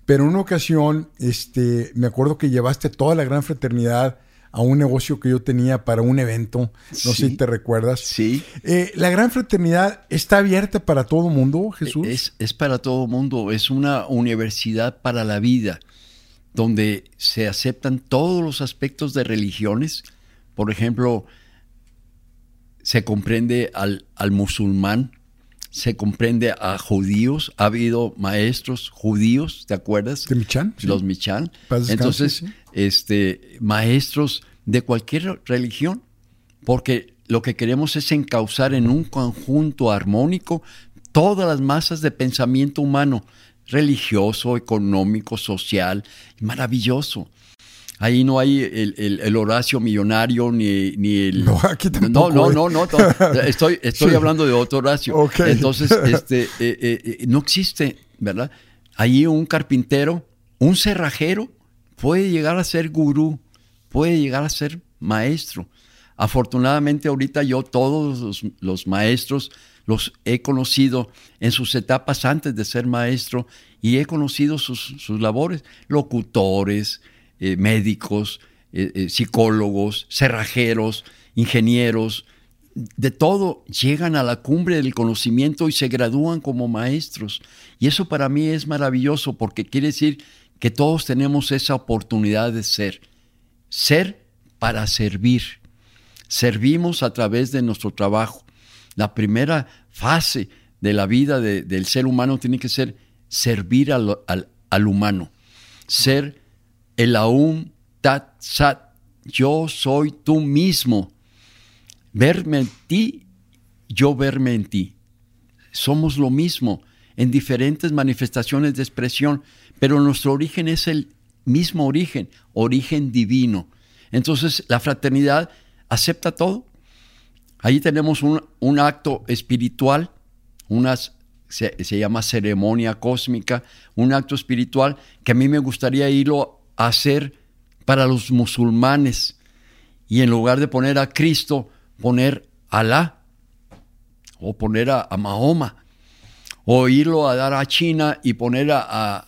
pero una ocasión, este, me acuerdo que llevaste toda la gran fraternidad a un negocio que yo tenía para un evento, no sé si te recuerdas. Sí. Eh, la Gran Fraternidad está abierta para todo mundo, Jesús. Es, es para todo mundo, es una universidad para la vida, donde se aceptan todos los aspectos de religiones. Por ejemplo, se comprende al, al musulmán, se comprende a judíos, ha habido maestros judíos, ¿te acuerdas? De Michan. Los Michan. Entonces, este, maestros de cualquier religión, porque lo que queremos es encauzar en un conjunto armónico todas las masas de pensamiento humano, religioso, económico, social, maravilloso. Ahí no hay el, Horacio millonario ni, ni el... No, aquí tampoco. No, no, no, no, estoy, estoy hablando de otro Horacio. Entonces, este, eh, eh, eh, no existe, ¿verdad? Ahí un carpintero, un cerrajero, puede llegar a ser gurú, puede llegar a ser maestro. Afortunadamente ahorita yo todos los, maestros los he conocido en sus etapas antes de ser maestro y he conocido sus, labores, locutores, eh, médicos, eh, eh, psicólogos, cerrajeros, ingenieros, de todo, llegan a la cumbre del conocimiento y se gradúan como maestros. Y eso para mí es maravilloso porque quiere decir que todos tenemos esa oportunidad de ser. Ser para servir. Servimos a través de nuestro trabajo. La primera fase de la vida del ser humano tiene que ser servir al, al, humano. Ser el aum tat sat. Yo soy tú mismo. verme en ti, yo verme en ti. Somos lo mismo en diferentes manifestaciones de expresión, pero nuestro origen es el mismo origen, origen divino. Entonces la fraternidad acepta todo. Ahí tenemos un, acto espiritual, unas, se, llama ceremonia cósmica, un acto espiritual que a mí me gustaría irlo hacer para los musulmanes. Y en lugar de poner a Cristo, poner a Alá o poner a, Mahoma o irlo a dar a China y poner a,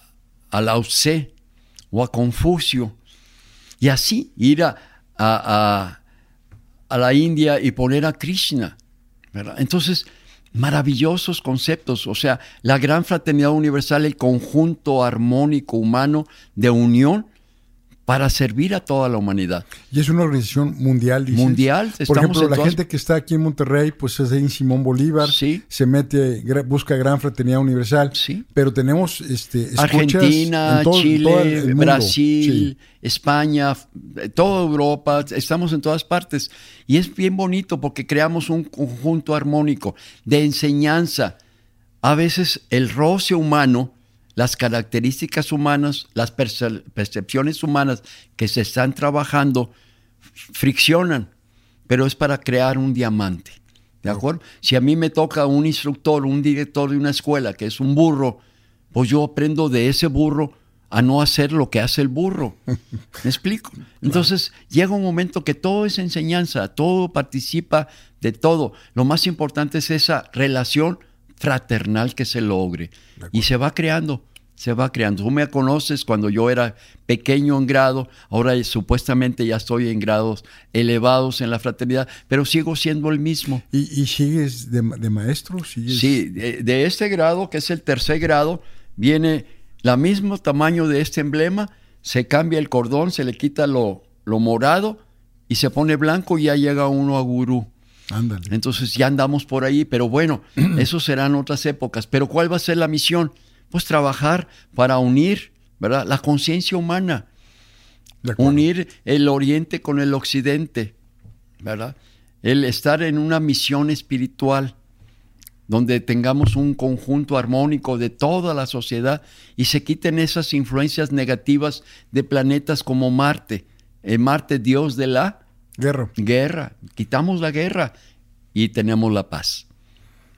a, Lao Tse o a Confucio y así ir a, a, la India y poner a Krishna. Entonces, maravillosos conceptos, o sea, la gran fraternidad universal, el conjunto armónico humano de unión para servir a toda la humanidad. Y es una organización mundial. Mundial. Por ejemplo, la gente que está aquí en Monterrey, pues es en Simón Bolívar, sí. se mete, busca Gran Fraternidad Universal. Sí. Pero tenemos este, Argentina, Chile, Brasil, España, toda Europa, estamos en todas partes. Y es bien bonito porque creamos un conjunto armónico de enseñanza. A veces el roce humano las características humanas, las percepciones humanas que se están trabajando friccionan, pero es para crear un diamante. ¿De acuerdo? Si a mí me toca un instructor, un director de una escuela que es un burro, pues yo aprendo de ese burro a no hacer lo que hace el burro. ¿Me explico? Entonces llega un momento que todo es enseñanza, todo participa de todo. Lo más importante es esa relación fraternal que se logre. Y se va creando, se va creando. Tú me conoces cuando yo era pequeño en grado, ahora supuestamente ya estoy en grados elevados en la fraternidad, pero sigo siendo el mismo. ¿Y, sigues de, maestro? Sí, de, este grado, que es el tercer grado, viene el mismo tamaño de este emblema, se cambia el cordón, se le quita lo, lo morado y se pone blanco y ya llega uno a gurú. Entonces ya andamos por ahí, pero bueno, eso serán otras épocas. Pero ¿cuál va a ser la misión? Pues trabajar para unir, ¿verdad? La conciencia humana. Unir el oriente con el occidente, ¿verdad? El estar en una misión espiritual donde tengamos un conjunto armónico de toda la sociedad y se quiten esas influencias negativas de planetas como Marte, el Marte Dios de la Guerra. Guerra. Quitamos la guerra y tenemos la paz.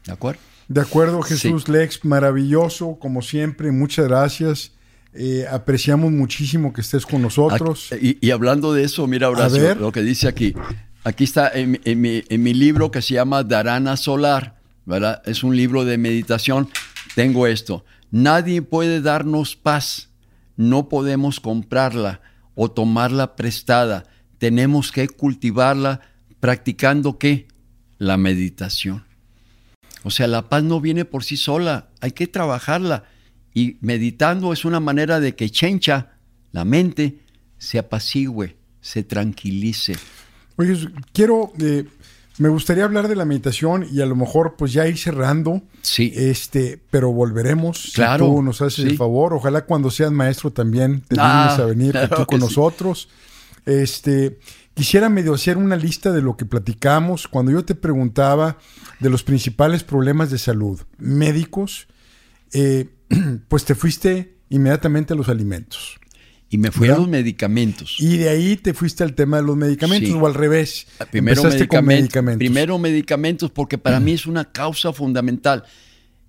¿De acuerdo? De acuerdo, Jesús Lex, maravilloso, como siempre, muchas gracias. Eh, apreciamos muchísimo que estés con nosotros. y, hablando de eso, mira, Horacio, lo que dice aquí. Aquí está en, mi, en, mi, libro que se llama Darana Solar, ¿verdad? Es un libro de meditación. Tengo esto. Nadie puede darnos paz. No podemos comprarla o tomarla prestada tenemos que cultivarla practicando qué? La meditación. O sea, la paz no viene por sí sola, hay que trabajarla. Y meditando es una manera de que chencha, la mente, se apacigüe, se tranquilice. Oye, quiero, eh, me gustaría hablar de la meditación y a lo mejor pues ya ir cerrando. Sí. Este, pero volveremos. Claro. Si tú nos haces el favor. Ojalá cuando seas maestro también te ah, a venir aquí con nosotros. Este, quisiera medio hacer una lista de lo que platicamos cuando yo te preguntaba de los principales problemas de salud médicos, eh, pues te fuiste inmediatamente a los alimentos. Y me fui a los medicamentos. Y de ahí te fuiste al tema de los medicamentos o al revés. Ah, primero medicamentos, Primero medicamentos porque para mí es una causa fundamental.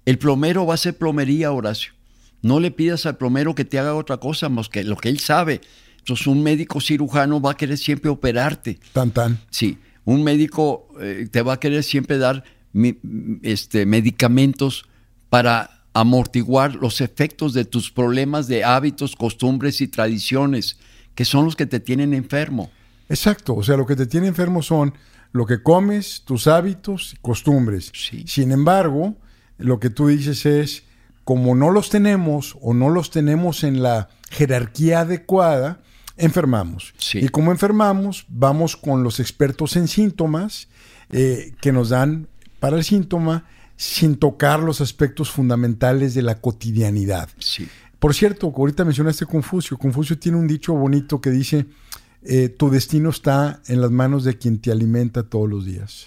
El plomero va a ser plomería, Horacio. No le pidas al plomero que te haga otra cosa más que lo que él sabe. Entonces un médico cirujano va a querer siempre operarte. Tan tan. Sí, un médico eh, te va a querer siempre dar este, medicamentos para amortiguar los efectos de tus problemas de hábitos, costumbres y tradiciones, que son los que te tienen enfermo. Exacto, o sea, lo que te tiene enfermo son lo que comes, tus hábitos y costumbres. Sí. Sin embargo, lo que tú dices es, como no los tenemos o no los tenemos en la jerarquía adecuada, enfermamos. Y como enfermamos, vamos con los expertos en síntomas eh, que nos dan para el síntoma sin tocar los aspectos fundamentales de la cotidianidad. Sí. Por cierto, ahorita mencionaste Confucio. Confucio tiene un dicho bonito que dice, eh, tu destino está en las manos de quien te alimenta todos los días.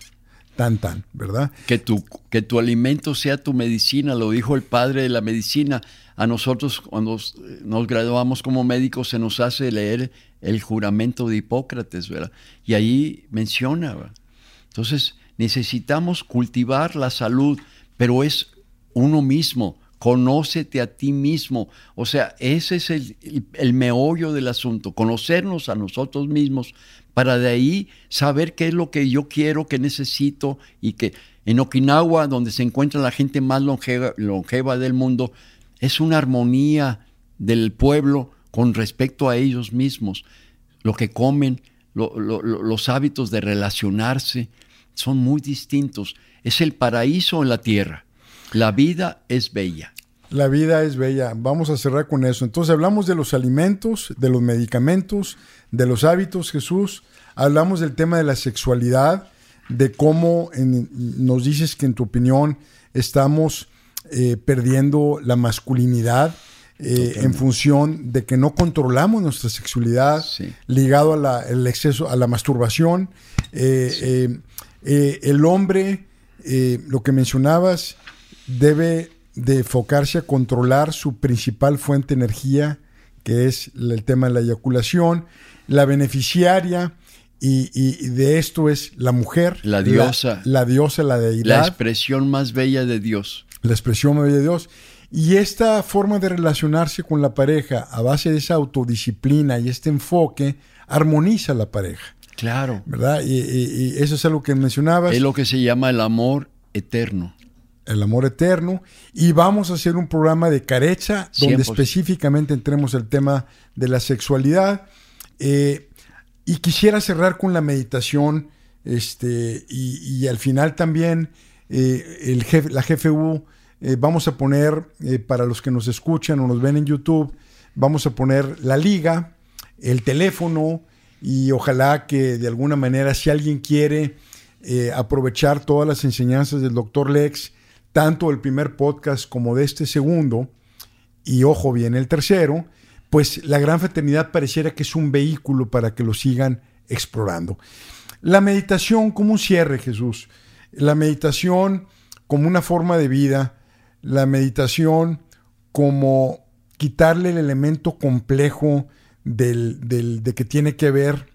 Tan, tan, ¿verdad? Que tu, que tu alimento sea tu medicina, lo dijo el padre de la medicina. A nosotros cuando nos graduamos como médicos se nos hace leer el juramento de Hipócrates, ¿verdad? Y ahí menciona. Entonces necesitamos cultivar la salud, pero es uno mismo, conócete a ti mismo. O sea, ese es el, meollo del asunto, conocernos a nosotros mismos para de ahí saber qué es lo que yo quiero, qué necesito y que en Okinawa, donde se encuentra la gente más longeva, longeva del mundo, es una armonía del pueblo con respecto a ellos mismos, lo que comen, los hábitos de relacionarse, son muy distintos. Es el paraíso en la tierra. La vida es bella. La vida es bella. Vamos a cerrar con eso. Entonces hablamos de los alimentos, de los medicamentos, de los hábitos, Jesús. Hablamos del tema de la sexualidad, de cómo nos dices que en tu opinión estamos eh, perdiendo la masculinidad eh, en función de que no controlamos nuestra sexualidad, ligado al exceso, a la masturbación. Eh, el hombre, lo que mencionabas, debe de enfocarse a controlar su principal fuente de energía, que es el tema de la eyaculación. La beneficiaria y, de esto es la mujer. La diosa. La, diosa, la deidad. La expresión más bella de Dios. La expresión más bella de Dios. Y esta forma de relacionarse con la pareja a base de esa autodisciplina y este enfoque armoniza la pareja. Claro. ¿Verdad? Y, y eso es algo que mencionabas. Es lo que se llama el amor eterno el amor eterno. Y vamos a hacer un programa de carecha donde específicamente entremos el tema de la sexualidad. Eh, y quisiera cerrar con la meditación. Este, y, al final también eh, el jefe, la GFU, eh, vamos a poner, para los que nos escuchan o nos ven en YouTube, vamos a poner la liga, el teléfono y ojalá que de alguna manera si alguien quiere aprovechar todas las enseñanzas del doctor Lex, tanto el primer podcast como de este segundo, y ojo bien el tercero, pues la gran fraternidad pareciera que es un vehículo para que lo sigan explorando. La meditación como un cierre, Jesús. La meditación como una forma de vida. La meditación como quitarle el elemento complejo del, de que tiene que ver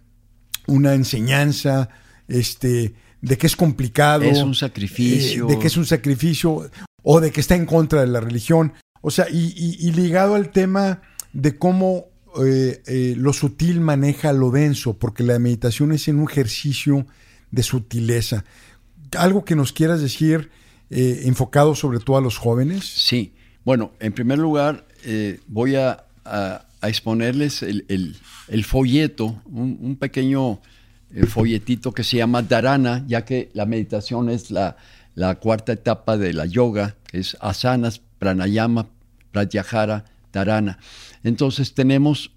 una enseñanza, este, de que es complicado. Es un sacrificio. Eh, de que es un sacrificio o de que está en contra de la religión. O sea, y, ligado al tema de cómo eh, eh, lo sutil maneja lo denso, porque la meditación es en un ejercicio de sutileza. ¿Algo que nos quieras decir enfocado sobre todo a los jóvenes? Sí. Bueno, en primer lugar, voy a, exponerles el, folleto, un pequeño el folletito que se llama Dharana, ya que la meditación es la, cuarta etapa de la yoga, que es asanas, pranayama, pratyahara, dharana. Entonces tenemos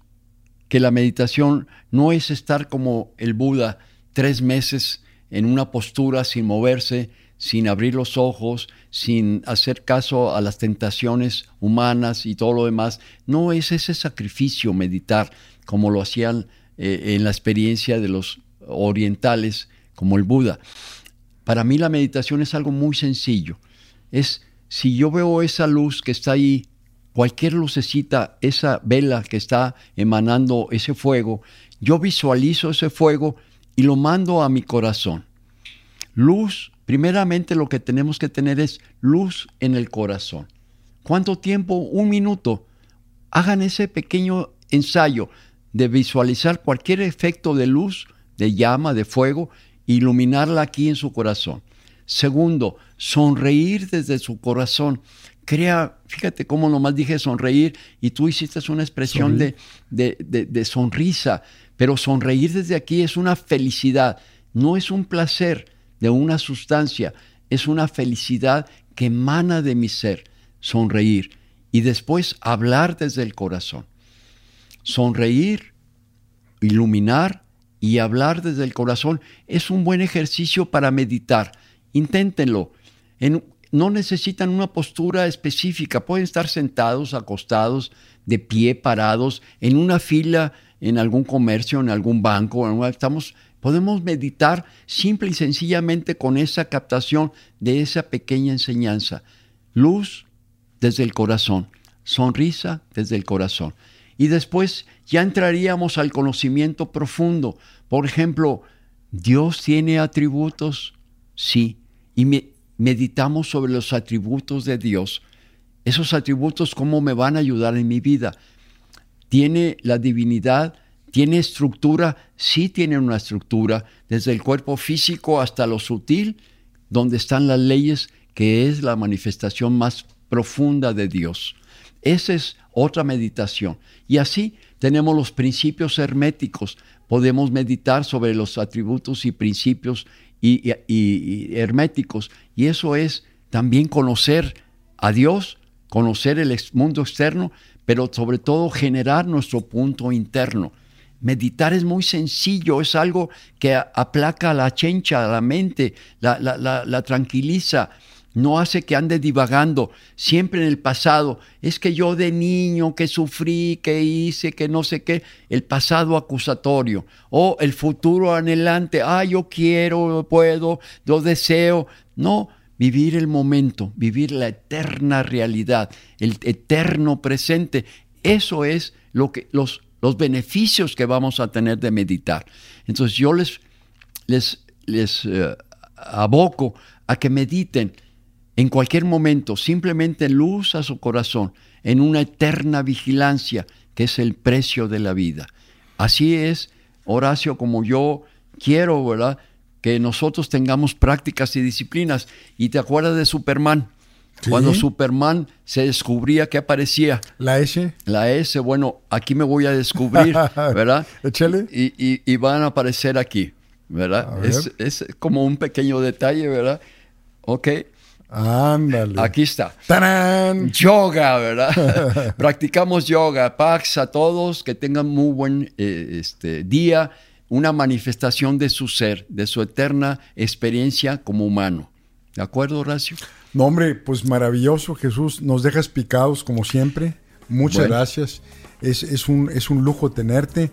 que la meditación no es estar como el Buda tres meses en una postura sin moverse, sin abrir los ojos, sin hacer caso a las tentaciones humanas y todo lo demás. No es ese sacrificio meditar como lo hacían eh, en la experiencia de los orientales como el Buda. Para mí la meditación es algo muy sencillo. Es si yo veo esa luz que está ahí, cualquier lucecita, esa vela que está emanando ese fuego, yo visualizo ese fuego y lo mando a mi corazón. Luz, primeramente lo que tenemos que tener es luz en el corazón. ¿Cuánto tiempo? Un minuto. Hagan ese pequeño ensayo de visualizar cualquier efecto de luz de llama, de fuego, iluminarla aquí en su corazón. Segundo, sonreír desde su corazón. Crea, fíjate cómo nomás dije sonreír y tú hiciste una expresión de, de, sonrisa, pero sonreír desde aquí es una felicidad, no es un placer de una sustancia, es una felicidad que emana de mi ser, sonreír. Y después hablar desde el corazón. Sonreír, iluminar y hablar desde el corazón es un buen ejercicio para meditar. Inténtenlo. no necesitan una postura específica, pueden estar sentados, acostados, de pie, parados, en una fila en algún comercio, en algún banco, estamos, podemos meditar simple y sencillamente con esa captación de esa pequeña enseñanza. Luz desde el corazón, sonrisa desde el corazón. Y después ya entraríamos al conocimiento profundo. Por ejemplo, ¿Dios tiene atributos? Sí. Y meditamos sobre los atributos de Dios. Esos atributos, ¿cómo me van a ayudar en mi vida? ¿Tiene la divinidad? ¿Tiene estructura? Sí tiene una estructura, desde el cuerpo físico hasta lo sutil, donde están las leyes, que es la manifestación más profunda de Dios. Esa es otra meditación. Y así tenemos los principios herméticos. Podemos meditar sobre los atributos y principios y, herméticos. Y eso es también conocer a Dios, conocer el mundo externo, pero sobre todo generar nuestro punto interno. Meditar es muy sencillo, es algo que aplaca la chencha, la mente, la tranquiliza, no hace que ande divagando siempre en el pasado. Es que yo de niño que sufrí, que hice, que no sé qué, el pasado acusatorio. O el futuro anhelante, ah, yo quiero, puedo, lo deseo. No, vivir el momento, vivir la eterna realidad, el eterno presente. Eso es lo que, los, los beneficios que vamos a tener de meditar. Entonces yo les, les, les eh, aboco a que mediten en cualquier momento, simplemente luz a su corazón, en una eterna vigilancia, que es el precio de la vida. Así es, Horacio, como yo quiero, ¿verdad? Que nosotros tengamos prácticas y disciplinas. Y te acuerdas de Superman. Cuando Superman se descubría que aparecía. La S. La S, bueno, aquí me voy a descubrir, ¿verdad? Échale. Y, y, van a aparecer aquí, ¿verdad? Es, es, como un pequeño detalle, ¿verdad? Ok. Ándale. Aquí está. ¡Tarán! Yoga, ¿verdad? Practicamos yoga. Pax a todos, que tengan muy buen eh, este, día, una manifestación de su ser, de su eterna experiencia como humano. ¿De acuerdo, Horacio? No, hombre, pues maravilloso, Jesús. Nos dejas picados como siempre. Muchas gracias. Es, es, un, es un lujo tenerte.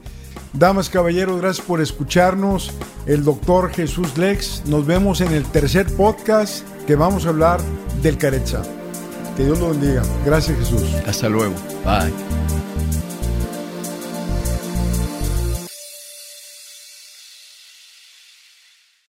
Damas, caballeros, gracias por escucharnos. El doctor Jesús Lex. Nos vemos en el tercer podcast que vamos a hablar del Caretza. Que Dios lo bendiga. Gracias Jesús. Hasta luego. Bye.